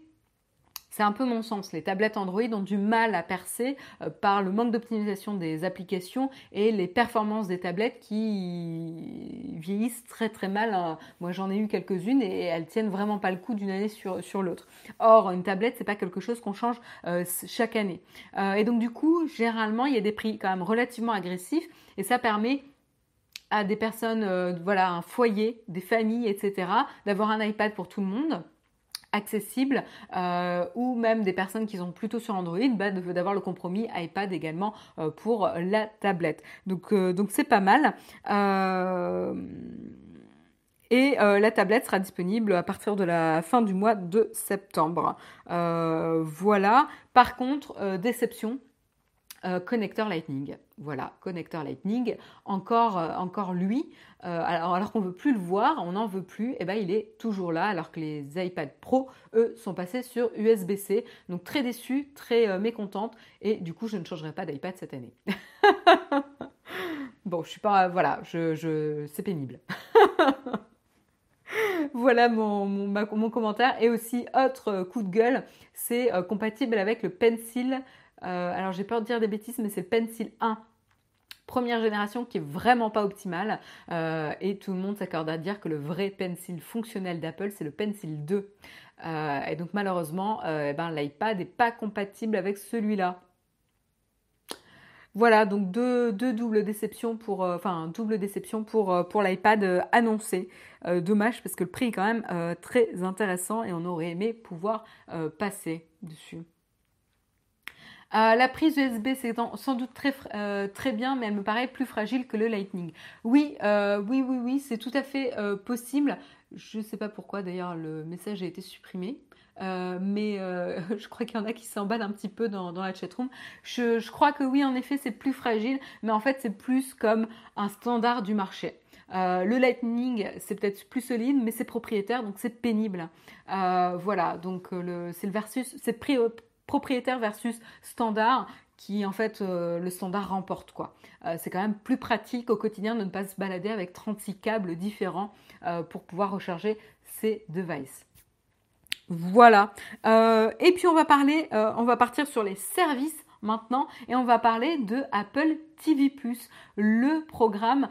c'est un peu mon sens. Les tablettes Android ont du mal à percer euh, par le manque d'optimisation des applications et les performances des tablettes qui vieillissent très très mal. Hein. Moi j'en ai eu quelques-unes et elles tiennent vraiment pas le coup d'une année sur, l'autre. Or une tablette c'est pas quelque chose qu'on change euh, chaque année. Euh, et donc du coup généralement il y a des prix quand même relativement agressifs et ça permet à des personnes, voilà, un foyer, des familles, etc., d'avoir un iPad pour tout le monde accessible euh, ou même des personnes qui sont plutôt sur Android, bah, d'avoir le compromis iPad également euh, pour la tablette. Donc euh, donc c'est pas mal. Et la tablette sera disponible à partir de la fin du mois de septembre. voilà. Par contre, déception, euh, connecteur Lightning. Voilà, connecteur Lightning. Encore, euh, encore lui. Euh, alors, qu'on veut plus le voir, on n'en veut plus. Et eh ben, il est toujours là, alors que les iPad Pro, eux, sont passés sur USB-C. Donc très déçu, très mécontente. Et du coup, je ne changerai pas d'iPad cette année. bon, je suis pas, voilà, je, je c'est pénible. voilà mon, commentaire. Et aussi, autre coup de gueule, c'est compatible avec le Pencil euh, alors j'ai peur de dire des bêtises, mais c'est le Pencil 1 première génération qui est vraiment pas optimale euh, et tout le monde s'accorde à dire que le vrai pencil fonctionnel d'Apple c'est le Pencil 2 euh, et donc malheureusement eh ben, l'iPad n'est pas compatible avec celui-là. Voilà, donc deux, doubles déceptions pour, enfin double déception pour, pour l'iPad annoncé. dommage parce que le prix est quand même très intéressant et on aurait aimé pouvoir passer dessus. Euh, la prise USB, c'est sans doute très, euh, très bien, mais elle me paraît plus fragile que le Lightning. Oui, euh, oui, oui, oui, c'est tout à fait possible. Je ne sais pas pourquoi, d'ailleurs, le message a été supprimé. mais je crois qu'il y en a qui s'emballent un petit peu dans, la chatroom. Je, je crois que oui, en effet, c'est plus fragile, mais en fait, c'est plus comme un standard du marché. le Lightning, c'est peut-être plus solide, mais c'est propriétaire, donc c'est pénible. voilà, donc c'est le versus, c'est propriétaire versus standard qui en fait euh, le standard remporte quoi. Euh, c'est quand même plus pratique au quotidien de ne pas se balader avec 36 câbles différents euh, pour pouvoir recharger ces devices. Voilà. et puis on va parler, on va partir sur les services maintenant et on va parler de Apple TV+, le programme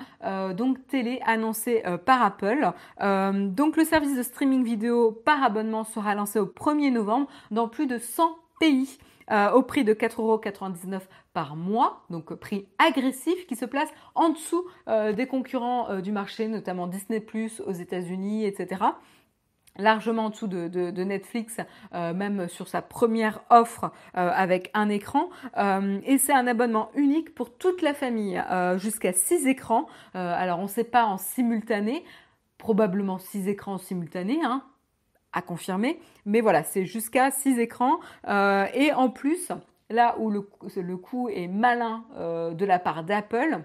donc télé annoncé par Apple. donc le service de streaming vidéo par abonnement sera lancé au 1er novembre dans plus de 100 pays. Euh, au prix de 4,99€ par mois, donc prix agressif qui se place en dessous euh, des concurrents euh, du marché, notamment Disney ⁇ aux États-Unis, etc. largement en dessous de, Netflix, euh, même sur sa première offre avec un écran. Et c'est un abonnement unique pour toute la famille, jusqu'à 6 écrans. alors on ne sait pas en simultané, probablement 6 écrans simultanés, hein, à confirmer. Mais voilà, c'est jusqu'à 6 écrans. et en plus, là où le, le est malin de la part d'Apple,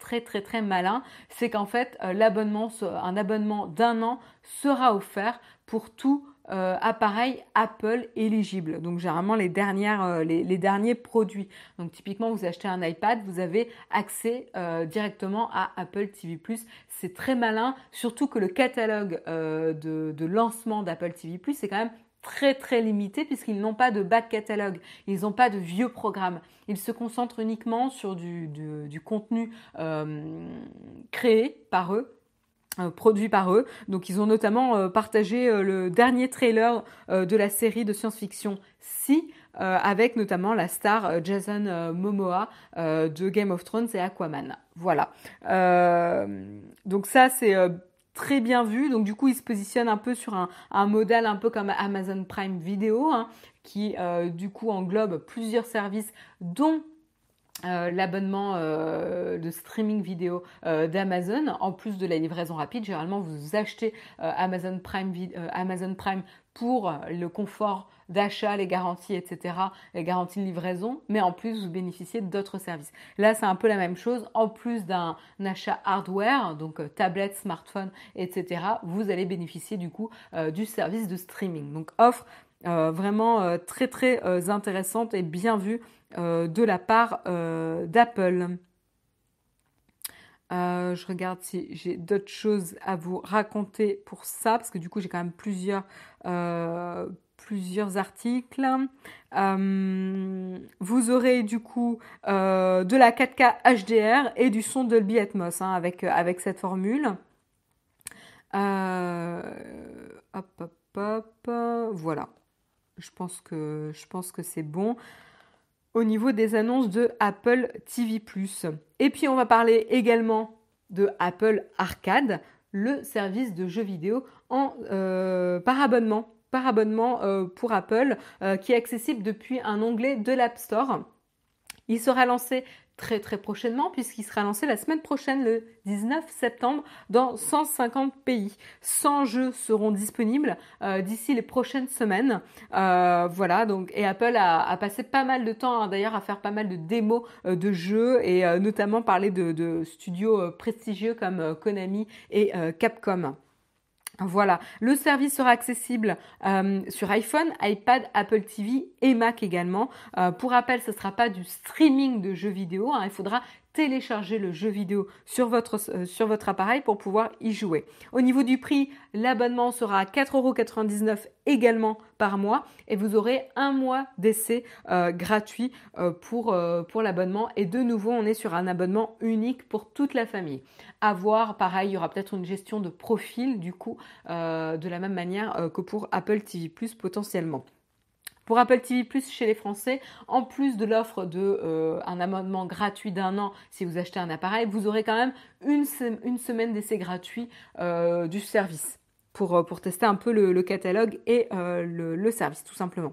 très très très malin, c'est qu'en fait euh, l'abonnement, un abonnement d'un an sera offert pour tout euh, appareil Apple éligible. Donc généralement les, dernières, euh, les, derniers produits. Donc typiquement vous achetez un iPad, vous avez accès directement à Apple TV ⁇ C'est très malin, surtout que le catalogue de, lancement d'Apple TV ⁇ c'est quand même très très limité puisqu'ils n'ont pas de back catalogue, ils n'ont pas de vieux programmes. Ils se concentrent uniquement sur du, contenu euh, créé par eux. Euh, produit par eux. Donc ils ont notamment euh, partagé le dernier trailer de la série de science-fiction Si, avec notamment la star Jason Momoa de Game of Thrones et Aquaman. Voilà. donc ça c'est très bien vu. Donc du coup, il se positionne un peu sur un, modèle un peu comme Amazon Prime Video, hein, qui euh, du coup englobe plusieurs services, dont euh, l'abonnement euh, de streaming vidéo d'Amazon, en plus de la livraison rapide. Généralement, vous achetez Amazon, Prime, pour le confort d'achat, les garanties, etc., les garanties de livraison, mais en plus vous bénéficiez d'autres services. Là, c'est un peu la même chose. En plus d'un achat hardware, donc euh, tablette, smartphone, etc., vous allez bénéficier du coup euh, du service de streaming. Donc offre euh, vraiment très très intéressante et bien vue de la part d'Apple. je regarde si j'ai d'autres choses à vous raconter pour ça, parce que du coup j'ai quand même plusieurs, plusieurs articles. Euh, vous aurez du coup euh, de la 4K HDR et du son Dolby Atmos hein, avec, euh, avec cette formule. hop, hop, hop, voilà. Je pense que, je pense que c'est bon au niveau des annonces de Apple TV+. Et puis on va parler également de Apple Arcade, le service de jeux vidéo en, par abonnement par abonnement euh, pour Apple euh, qui est accessible depuis un onglet de l'App Store. Il sera lancé très prochainement puisqu'il sera lancé la semaine prochaine le 19 septembre dans 150 pays. 100 jeux seront disponibles euh, d'ici les prochaines semaines. voilà donc et Apple a, passé pas mal de temps hein, d'ailleurs à faire pas mal de démos de jeux et notamment parler de studios prestigieux comme Konami et Capcom. Voilà, le service sera accessible euh, sur iPhone, iPad, Apple TV et Mac également. Euh, pour rappel, ce ne sera pas du streaming de jeux vidéo, hein. il faudra télécharger le jeu vidéo sur votre, euh, sur votre appareil pour pouvoir y jouer. Au niveau du prix, l'abonnement sera à 4,99€ également par mois et vous aurez un mois d'essai euh, gratuit euh, pour, l'abonnement. Et de nouveau, on est sur un abonnement unique pour toute la famille. À voir, pareil, il y aura peut-être une gestion de profil du coup, de la même manière que pour Apple TV ⁇ potentiellement. Pour Apple TV Plus chez les Français, en plus de l'offre de euh, un amendement gratuit d'un an si vous achetez un appareil, vous aurez quand même une, semaine d'essai gratuit euh, du service pour, euh, pour, tester un peu le, catalogue et le, service tout simplement.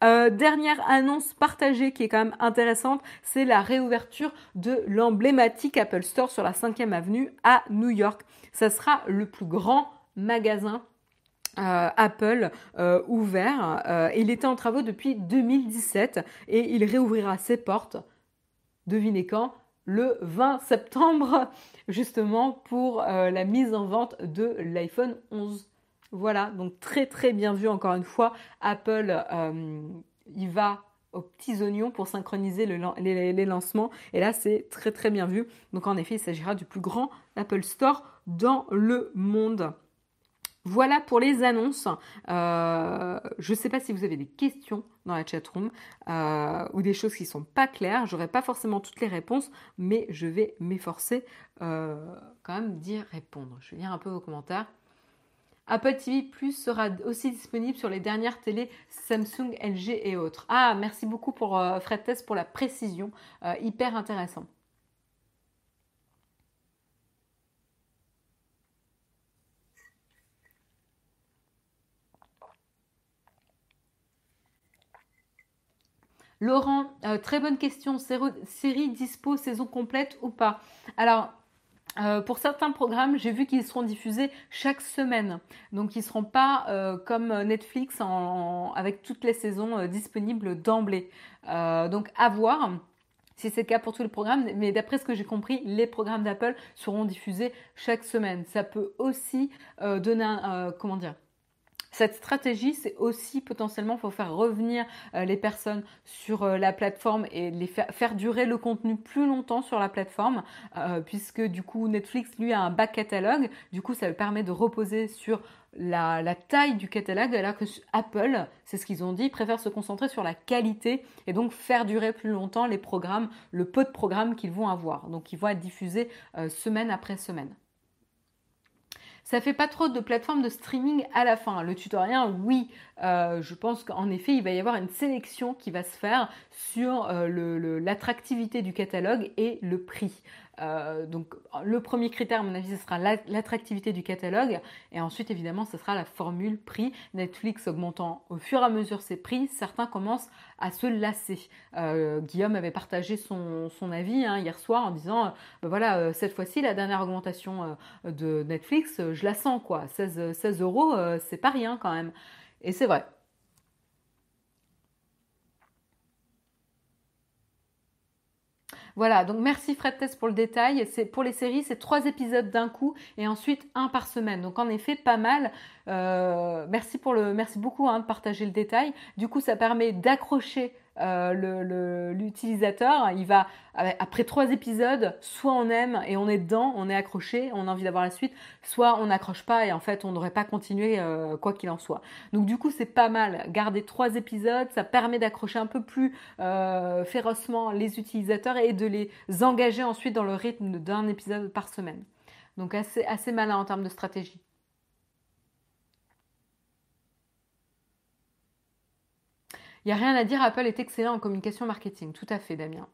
dernière annonce partagée qui est quand même intéressante, c'est la réouverture de l'emblématique Apple Store sur la 5e avenue à New York. Ça sera le plus grand magasin euh, Apple euh, ouvert. Euh, il était en travaux depuis 2017 et il réouvrira ses portes, devinez quand, le 20 septembre, justement pour la mise en vente de l'iPhone 11. Voilà, donc très très bien vu encore une fois. Apple, il va aux petits oignons pour synchroniser les, les, lancements. Et là, c'est très très bien vu. Donc en effet, il s'agira du plus grand Apple Store dans le monde. Voilà pour les annonces. Euh, je ne sais pas si vous avez des questions dans la chatroom euh, ou des choses qui ne sont pas claires. J'aurai pas forcément toutes les réponses, mais je vais m'efforcer euh, quand même d'y répondre. Je vais lire un peu vos commentaires. Apple TV Plus sera aussi disponible sur les dernières télés Samsung, LG et autres. Ah, merci beaucoup pour Fred Test pour la précision. hyper intéressant. Laurent, euh, très bonne question. Série dispo, saison complète ou pas? Alors, euh, pour certains programmes, j'ai vu qu'ils seront diffusés chaque semaine. Donc, ils ne seront pas euh, comme Netflix avec toutes les saisons disponibles d'emblée. donc, à voir si c'est le cas pour tous les programmes. Mais d'après ce que j'ai compris, les programmes d'Apple seront diffusés chaque semaine. Ça peut aussi donner un, comment dire, cette stratégie, c'est aussi potentiellement pour faire revenir euh, les personnes sur euh, la plateforme et les faire, durer le contenu plus longtemps sur la plateforme, euh, puisque du coup Netflix lui a un back catalogue. Du coup, ça lui permet de reposer sur la, la, taille du catalogue, alors que Apple, c'est ce qu'ils ont dit, préfère se concentrer sur la qualité et donc faire durer plus longtemps les programmes, le peu de programmes qu'ils vont avoir. Donc ils vont être diffusés semaine après semaine. Ça fait pas trop de plateformes de streaming à la fin. Le tutoriel, oui, euh, je pense qu'en effet, il va y avoir une sélection qui va se faire sur euh, l'attractivité du catalogue et le prix. Euh, donc le premier critère, à mon avis, ce sera l'attractivité du catalogue. Et ensuite, évidemment, ce sera la formule prix. Netflix augmentant au fur et à mesure ses prix, certains commencent à se lasser. Euh, Guillaume avait partagé son, avis hein, hier soir en disant, ben voilà, cette fois-ci, la dernière augmentation de Netflix, je la sens quoi. 16, 16 euros, c'est pas rien quand même. Et c'est vrai. Voilà, donc merci Fred Test pour le détail. C'est pour les séries, c'est trois épisodes d'un coup et ensuite un par semaine. Donc en effet, pas mal. Euh, merci pour le, merci beaucoup hein, de partager le détail. Du coup, ça permet d'accrocher euh, l'utilisateur, il va, après trois épisodes, soit on aime et on est dedans, on est accroché, on a envie d'avoir la suite, soit on n'accroche pas et en fait on n'aurait pas continué euh, quoi qu'il en soit. Donc du coup c'est pas mal, garder trois épisodes, ça permet d'accrocher un peu plus euh, férocement les utilisateurs et de les engager ensuite dans le rythme d'un épisode par semaine. Donc assez, assez malin en termes de stratégie. Il n'y a rien à dire, Apple est excellent en communication marketing. Tout à fait, Damien.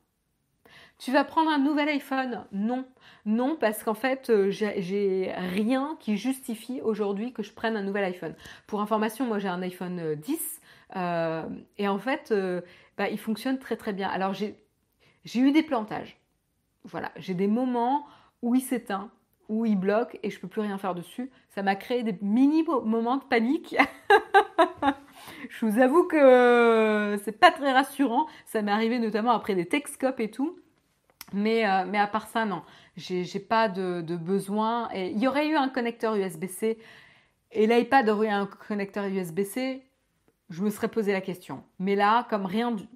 Tu vas prendre un nouvel iPhone? Non. Non, parce qu'en fait, euh, j'ai rien qui justifie aujourd'hui que je prenne un nouvel iPhone. Pour information, moi j'ai un iPhone 10 euh, euh, et en fait, bah, il fonctionne très très bien. Alors j'ai eu des plantages. Voilà, j'ai des moments où il s'éteint, où il bloque et je peux plus rien faire dessus. Ça m'a créé des mini moments de panique. je vous avoue que euh, c'est pas très rassurant. Ça m'est arrivé notamment après des Texcopes et tout. Mais, euh, mais à part ça, non. J'ai pas de, besoin. Et il y aurait eu un connecteur USB-C. Et l'iPad aurait eu un connecteur USB-C je me serais posé la question. Mais là, comme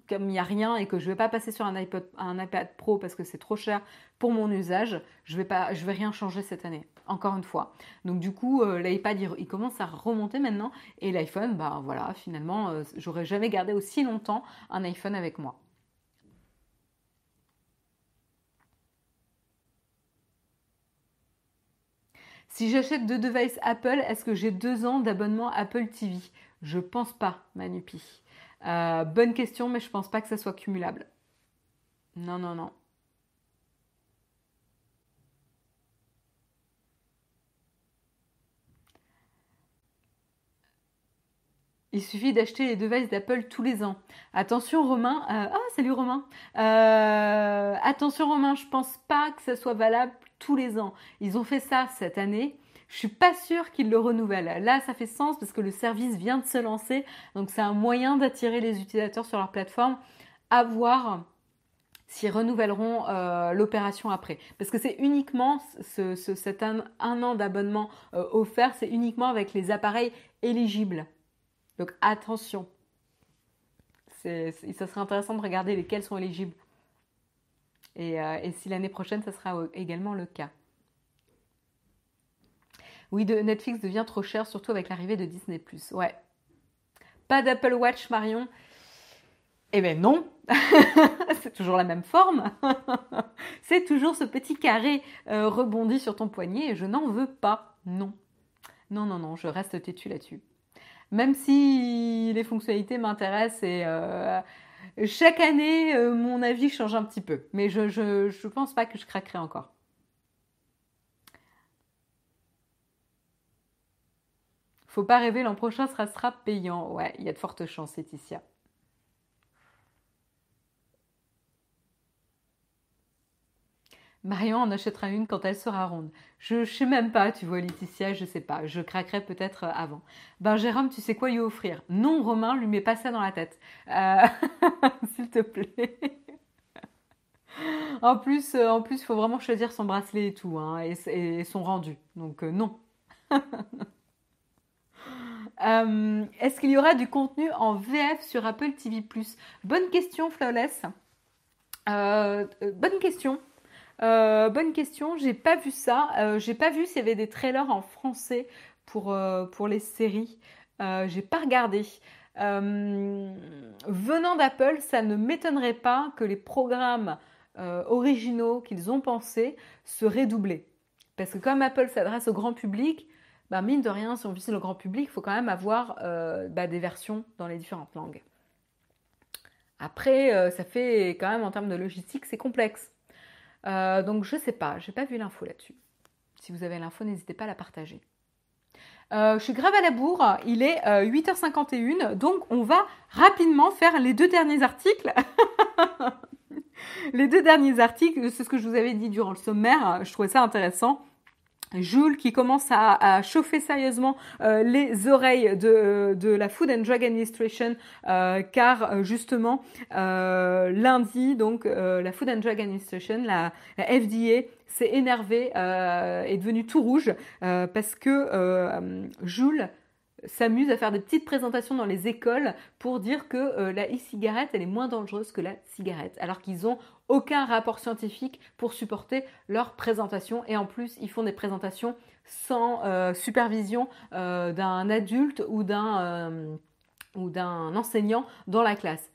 comme il n'y a rien et que je ne vais pas passer sur un un iPad Pro parce que c'est trop cher pour mon usage, je vais vais rien changer cette année. Encore une fois. Donc du coup, euh, l'iPad il, commence à remonter maintenant et l'iPhone, bah voilà, finalement, euh, j'aurais jamais gardé aussi longtemps un iPhone avec moi. Si j'achète deux devices Apple, est-ce que j'ai deux ans d'abonnement Apple TV je pense pas, Manupi. Euh, bonne question, mais je pense pas que ça soit cumulable. Non, non, non. Il suffit d'acheter les devices d'Apple tous les ans. Attention Romain, euh, ah salut Romain. Euh, attention Romain, je pense pas que ça soit valable tous les ans. Ils ont fait ça cette année. Je suis pas sûre qu'ils le renouvellent. Là, ça fait sens parce que le service vient de se lancer. Donc, c'est un moyen d'attirer les utilisateurs sur leur plateforme. À voir s'ils renouvelleront euh, l'opération après. Parce que c'est uniquement ce, cet un, an d'abonnement offert, c'est uniquement avec les appareils éligibles. Donc attention. ça serait intéressant de regarder lesquels sont éligibles. Et, euh, et si l'année prochaine, ça sera également le cas. Oui, de Netflix devient trop cher, surtout avec l'arrivée de Disney+. Ouais. Pas d'Apple Watch, Marion? Eh ben non C'est toujours la même forme C'est toujours ce petit carré euh, rebondi sur ton poignet et je n'en veux pas. Non. Non, non, non, je reste têtu là-dessus. Même si les fonctionnalités m'intéressent et euh, chaque année, euh, mon avis change un petit peu. Mais je ne pense pas que je craquerai encore. Faut pas rêver, l'an prochain sera, sera payant. Ouais, il y a de fortes chances, Laetitia. Marion en achètera une quand elle sera ronde. Je ne sais même pas, tu vois, Laetitia, je sais pas. Je craquerai peut-être avant. Ben, Jérôme, tu sais quoi lui offrir? Non, Romain, lui mets pas ça dans la tête. Euh, s'il te plaît. en plus, euh, en plus, il faut vraiment choisir son bracelet et tout, hein, et, son rendu. Donc, euh, non. Est-ce qu'il y aura du contenu en VF sur Apple TV Bonne question, Flawless. bonne question. Euh, bonne question, j'ai pas vu ça. Euh, j'ai pas vu s'il y avait des trailers en français pour, euh, pour les séries. j'ai pas regardé. venant d'Apple, ça ne m'étonnerait pas que les programmes originaux qu'ils ont pensés seraient doublés. Parce que comme Apple s'adresse au grand public, bah mine de rien, si on vise le grand public, il faut quand même avoir bah, des versions dans les différentes langues. Après, ça fait quand même en termes de logistique, c'est complexe. Euh, donc je sais pas, j'ai pas vu l'info là-dessus. Si vous avez l'info, n'hésitez pas à la partager. Euh, je suis grave à la bourre, il est 8h51, euh, donc on va rapidement faire les deux derniers articles. les deux derniers articles, c'est ce que je vous avais dit durant le sommaire, je trouvais ça intéressant. Jules qui commence à, chauffer sérieusement euh, les oreilles de, la Food and Drug Administration euh, car euh, justement lundi donc la Food and Drug Administration la, FDA s'est énervée est devenue tout rouge parce que Jules s'amusent à faire des petites présentations dans les écoles pour dire que euh, la e-cigarette, elle est moins dangereuse que la cigarette, alors qu'ils n'ont aucun rapport scientifique pour supporter leur présentation. Et en plus, ils font des présentations sans euh, supervision euh, d'un adulte ou d'un enseignant dans la classe.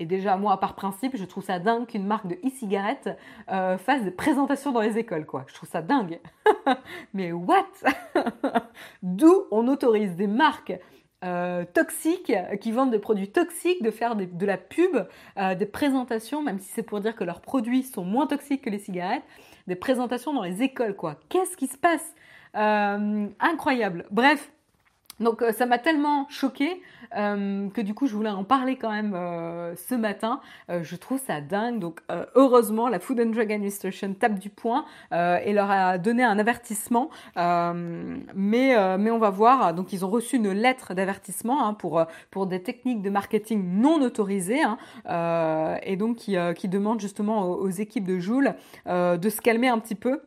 Et déjà, moi, par principe, je trouve ça dingue qu'une marque de e-cigarette euh, fasse des présentations dans les écoles, quoi. Je trouve ça dingue. Mais what? D'où on autorise des marques euh, toxiques qui vendent des produits toxiques de faire de la pub, euh, des présentations, même si c'est pour dire que leurs produits sont moins toxiques que les cigarettes, des présentations dans les écoles, quoi. Qu'est-ce qui se passe? Incroyable. Bref, donc euh, ça m'a tellement choqué euh, que du coup je voulais en parler quand même euh, ce matin. je trouve ça dingue. Donc heureusement la Food and Drug Administration tape du poing et leur a donné un avertissement. mais on va voir. Donc ils ont reçu une lettre d'avertissement hein, pour pour des techniques de marketing non autorisées hein, et donc qui, qui demandent justement aux, aux équipes de Joule de se calmer un petit peu.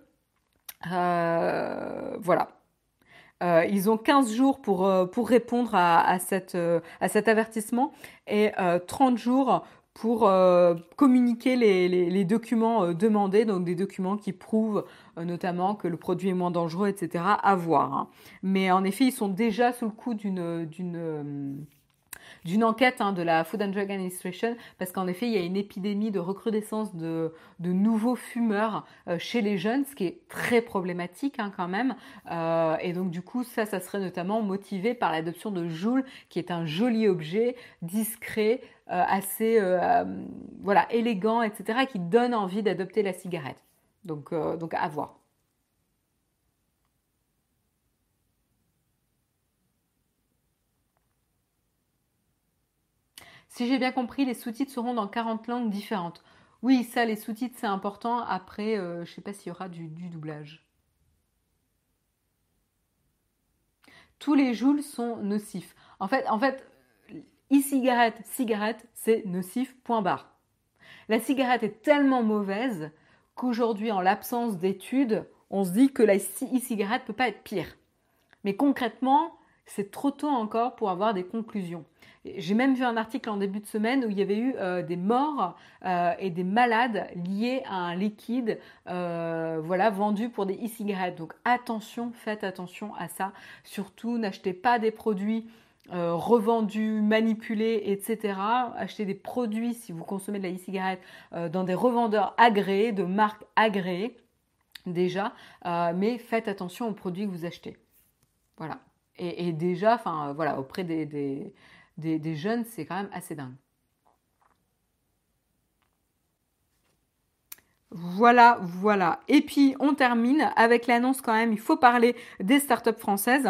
voilà. Euh, ils ont 15 jours pour, euh, pour répondre à, cette, euh, à cet avertissement et 30 jours pour communiquer les, les, les documents demandés, donc des documents qui prouvent notamment que le produit est moins dangereux, etc. à voir. Hein. Mais en effet, ils sont déjà sous le coup d'une d'une enquête hein, de la Food and Drug Administration, parce qu'en effet, il y a une épidémie de recrudescence de, de nouveaux fumeurs euh, chez les jeunes, ce qui est très problématique hein, quand même. Euh, et donc du coup, ça, ça serait notamment motivé par l'adoption de Joule, qui est un joli objet, discret, euh, assez voilà élégant, etc., qui donne envie d'adopter la cigarette. Donc, donc à voir. Si j'ai bien compris, les sous-titres seront dans 40 langues différentes. Oui, ça, les sous-titres, c'est important. Après, euh, je ne sais pas s'il y aura du, doublage. Tous les joules sont nocifs. En fait, en fait, e-cigarette, cigarette, c'est nocif, point barre. La cigarette est tellement mauvaise qu'aujourd'hui, en l'absence d'études, on se dit que la e-cigarette ne peut pas être pire. Mais concrètement, c'est trop tôt encore pour avoir des conclusions. J'ai même vu un article en début de semaine où il y avait eu euh, des morts euh, et des malades liés à un liquide euh, voilà, vendu pour des e-cigarettes. Donc attention, faites attention à ça. Surtout, n'achetez pas des produits revendus, manipulés, etc. Achetez des produits, si vous consommez de la e-cigarette, dans des revendeurs agréés, de marques agréées déjà. mais faites attention aux produits que vous achetez. Voilà. Et, déjà, enfin voilà, auprès des des, jeunes, c'est quand même assez dingue. Voilà, voilà. Et puis on termine avec l'annonce quand même, il faut parler des startups françaises.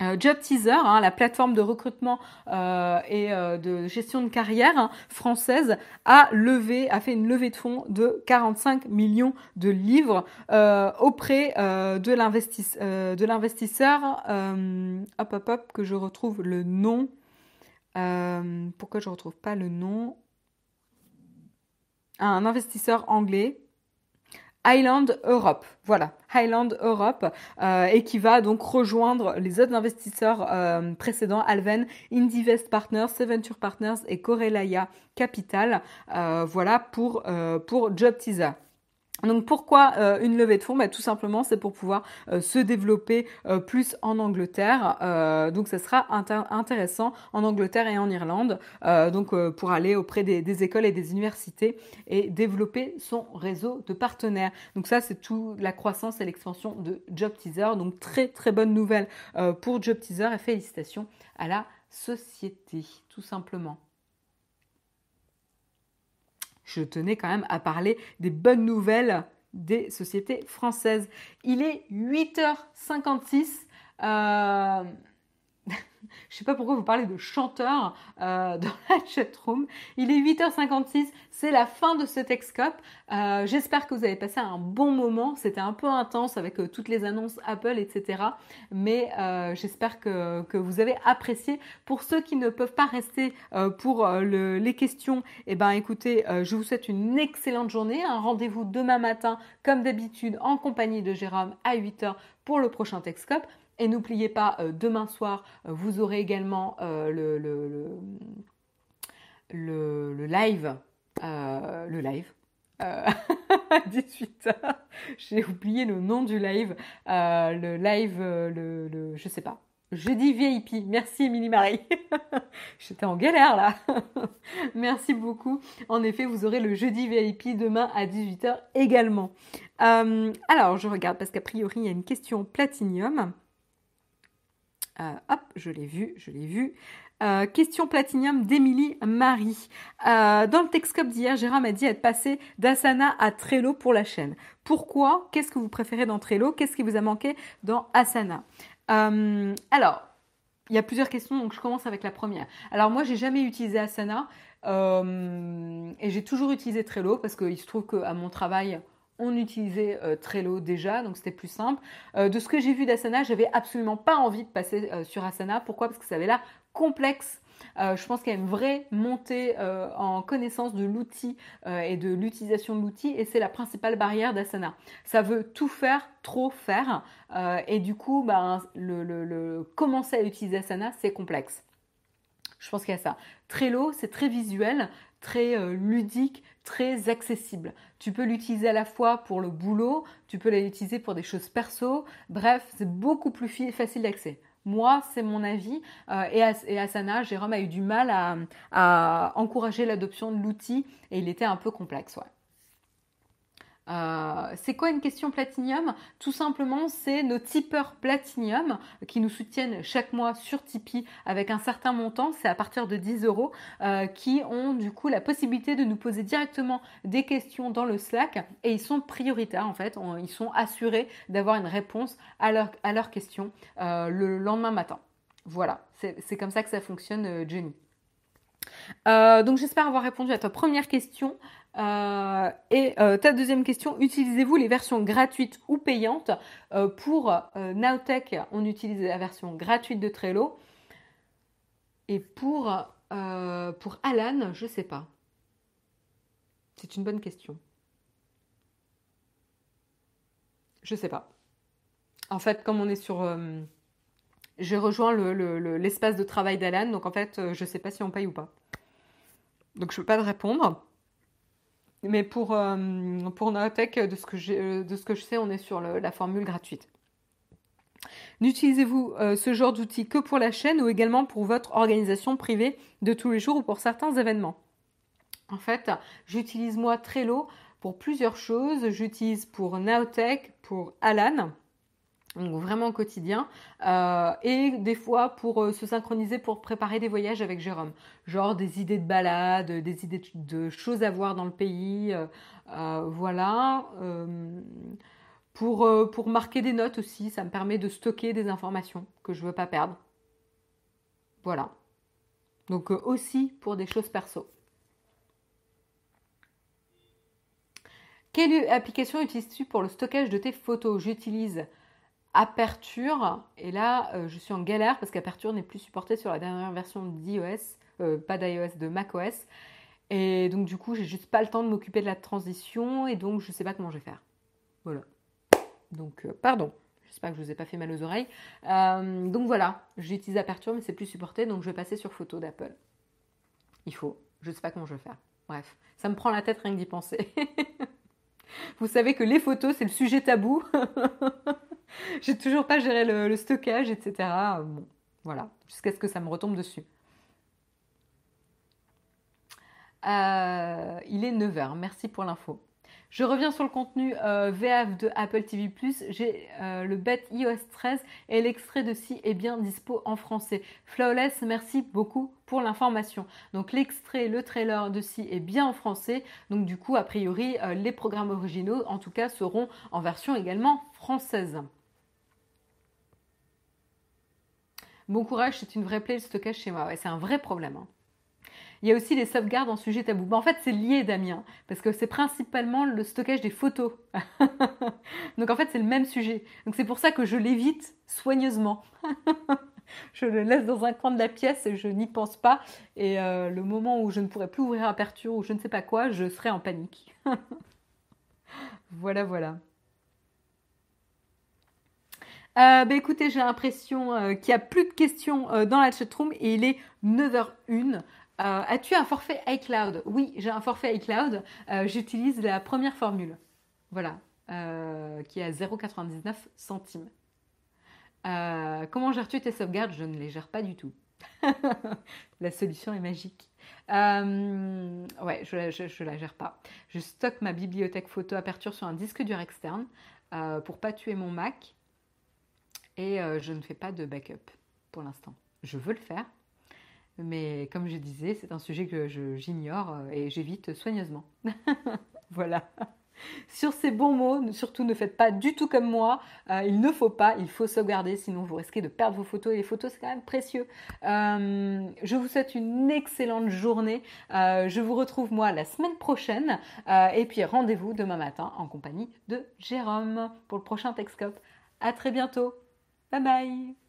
Euh, Job Teaser, hein, la plateforme de recrutement euh, et euh, de gestion de carrière hein, française, a levé, a fait une levée de fonds de 45 millions de livres auprès de l'investisseur. hop, hop, hop, que je retrouve le nom. pourquoi je retrouve pas le nom? Un investisseur anglais. Highland Europe, voilà, Highland Europe, euh, et qui va donc rejoindre les autres investisseurs euh, précédents, Alven, Indivest Partners, Seventure Partners et Corelaya Capital, euh, voilà pour, pour Job Teaser. Donc pourquoi euh, une levée de fonds? Bah, Tout simplement, c'est pour pouvoir euh, se développer euh, plus en Angleterre. donc ça sera intéressant en Angleterre et en Irlande. donc pour aller auprès des, écoles et des universités et développer son réseau de partenaires. Donc ça, c'est tout la croissance et l'expansion de Job Teaser. Donc très très bonne nouvelle pour Job Teaser et félicitations à la société, tout simplement je tenais quand même à parler des bonnes nouvelles des sociétés françaises. Il est 8h56. Euh, je sais pas pourquoi vous parlez de chanteur euh, dans la chatroom. Il est 8h56, c'est la fin de ce Texcope. Euh, J'espère que vous avez passé un bon moment. C'était un peu intense avec euh, toutes les annonces Apple, etc. Mais j'espère que, vous avez apprécié. Pour ceux qui ne peuvent pas rester pour le, les questions, eh ben écoutez, je vous souhaite une excellente journée. Un rendez-vous demain matin, comme d'habitude, en compagnie de Jérôme à 8h pour le prochain Texcope. Et n'oubliez pas, euh, demain soir, euh, vous aurez également euh, le, le, le, live. le live. 18h. J'ai oublié le nom du live. le live, le, le, je sais pas. Jeudi VIP. Merci Émilie Marie. J'étais en galère là. Merci beaucoup. En effet, vous aurez le jeudi VIP demain à 18h également. alors, je regarde parce qu'a priori, il y a une question platinium. Euh, hop, je l'ai vu, je l'ai vu. Euh, question platinium d'Emilie Marie. Euh, dans le Texcope d'hier, Jérôme a dit être passé d'Asana à Trello pour la chaîne. Pourquoi? Qu'est-ce que vous préférez dans Trello? Qu'est-ce qui vous a manqué dans Asana? Alors, il y a plusieurs questions, donc je commence avec la première. Alors moi, j'ai jamais utilisé Asana et j'ai toujours utilisé Trello parce qu'il se trouve qu'à mon travail, on utilisait euh, Trello déjà, donc c'était plus simple. Euh, de ce que j'ai vu d'Asana, j'avais absolument pas envie de passer euh, sur Asana. Pourquoi? Parce que ça avait l'air complexe. je pense qu'il y a une vraie montée en connaissance de l'outil et de l'utilisation de l'outil et c'est la principale barrière d'Asana. Ça veut tout faire, trop faire et du coup, ben, le, commencer à utiliser Asana, c'est complexe. Je pense qu'il y a ça. Trello, c'est très visuel, très ludique, très accessible. Tu peux l'utiliser à la fois pour le boulot, tu peux l'utiliser pour des choses perso. Bref, c'est beaucoup plus facile d'accès. Moi, c'est mon avis. Euh, et, Asana, Jérôme a eu du mal à, à encourager l'adoption de l'outil et il était un peu complexe. Euh, c'est quoi une question Platinium? Tout simplement, c'est nos tipeurs Platinium qui nous soutiennent chaque mois sur Tipeee avec un certain montant, c'est à partir de 10 euros, euh, qui ont du coup la possibilité de nous poser directement des questions dans le Slack et ils sont prioritaires en fait, ils sont assurés d'avoir une réponse à, leurs questions euh, le lendemain matin. Voilà, c'est comme ça que ça fonctionne, Jenny. donc j'espère avoir répondu à ta première question. Euh, et euh, ta deuxième question, utilisez-vous les versions gratuites ou payantes? Euh, Pour Nowtech, on utilise la version gratuite de Trello. Et pour, pour Alan, je ne sais pas. C'est une bonne question. Je ne sais pas. En fait, comme on est sur... J'ai rejoint l'espace de travail d'Alan, donc en fait, je ne sais pas si on paye ou pas. Donc je ne peux pas te répondre. Mais pour, euh, pour Naotech, de ce, que euh, de ce que je sais, on est sur la formule gratuite. N'utilisez-vous euh, ce genre d'outil que pour la chaîne ou également pour votre organisation privée de tous les jours ou pour certains événements? En fait, j'utilise moi Trello pour plusieurs choses. J'utilise pour Naotech, pour Alan donc vraiment au quotidien, euh, et des fois pour euh, se synchroniser pour préparer des voyages avec Jérôme, genre des idées de balade, des idées de choses à voir dans le pays, euh, voilà. Pour, pour marquer des notes aussi, ça me permet de stocker des informations que je ne veux pas perdre. Voilà. Donc aussi pour des choses perso. Quelle application utilises-tu pour le stockage de tes photos? J'utilise Aperture et là euh, je suis en galère parce qu'Aperture n'est plus supportée sur la dernière version d'iOS, euh, pas d'iOS, de macOS. Et donc du coup j'ai juste pas le temps de m'occuper de la transition et donc je sais pas comment je vais faire. Voilà. Donc euh, pardon, j'espère que je vous ai pas fait mal aux oreilles. donc voilà, j'utilise Aperture mais c'est plus supporté donc je vais passer sur photo d'Apple. Il faut, je sais pas comment je vais faire. Bref, ça me prend la tête rien que d'y penser. Vous savez que les photos, c'est le sujet tabou. J'ai toujours pas géré le, stockage, etc. Bon, voilà, jusqu'à ce que ça me retombe dessus. Euh, il est 9h, merci pour l'info. Je reviens sur le contenu euh, VF de Apple TV+. J'ai euh, le bet iOS 13 et l'extrait de si est bien dispo en français. Flawless, merci beaucoup pour l'information. Donc l'extrait, le trailer de si est bien en français. Donc du coup, a priori, euh, les programmes originaux, en tout cas, seront en version également française. Bon courage, c'est une vraie plaie le stockage chez moi. Ouais, c'est un vrai problème. Hein. Il y a aussi les sauvegardes en sujet tabou. en fait, c'est lié, Damien, parce que c'est principalement le stockage des photos. Donc en fait, c'est le même sujet. Donc c'est pour ça que je l'évite soigneusement. je le laisse dans un coin de la pièce et je n'y pense pas. Et euh, le moment où je ne pourrai plus ouvrir Aperture ou je ne sais pas quoi, je serai en panique. voilà, voilà. Euh, bah écoutez, j'ai l'impression euh, qu'il n'y a plus de questions dans la chatroom et il est 9h01. Euh, as-tu un forfait iCloud Oui, j'ai un forfait iCloud. Euh, j'utilise la première formule. Voilà, euh, qui est à 0,99 centimes. comment gères-tu tes sauvegardes? Je ne les gère pas du tout. la solution est magique. ouais, je, ne la gère pas. Je stocke ma bibliothèque photo aperture sur un disque dur externe pour pas tuer mon Mac. Et je ne fais pas de backup pour l'instant. Je veux le faire, mais comme je disais, c'est un sujet que j'ignore euh, et j'évite soigneusement. voilà. Sur ces bons mots, surtout ne faites pas du tout comme moi. Euh, il ne faut pas, il faut sauvegarder, sinon vous risquez de perdre vos photos. Et les photos, c'est quand même précieux. Euh, je vous souhaite une excellente journée. je vous retrouve moi la semaine prochaine. et puis rendez-vous demain matin en compagnie de Jérôme pour le prochain Texcope. À très bientôt. Bye bye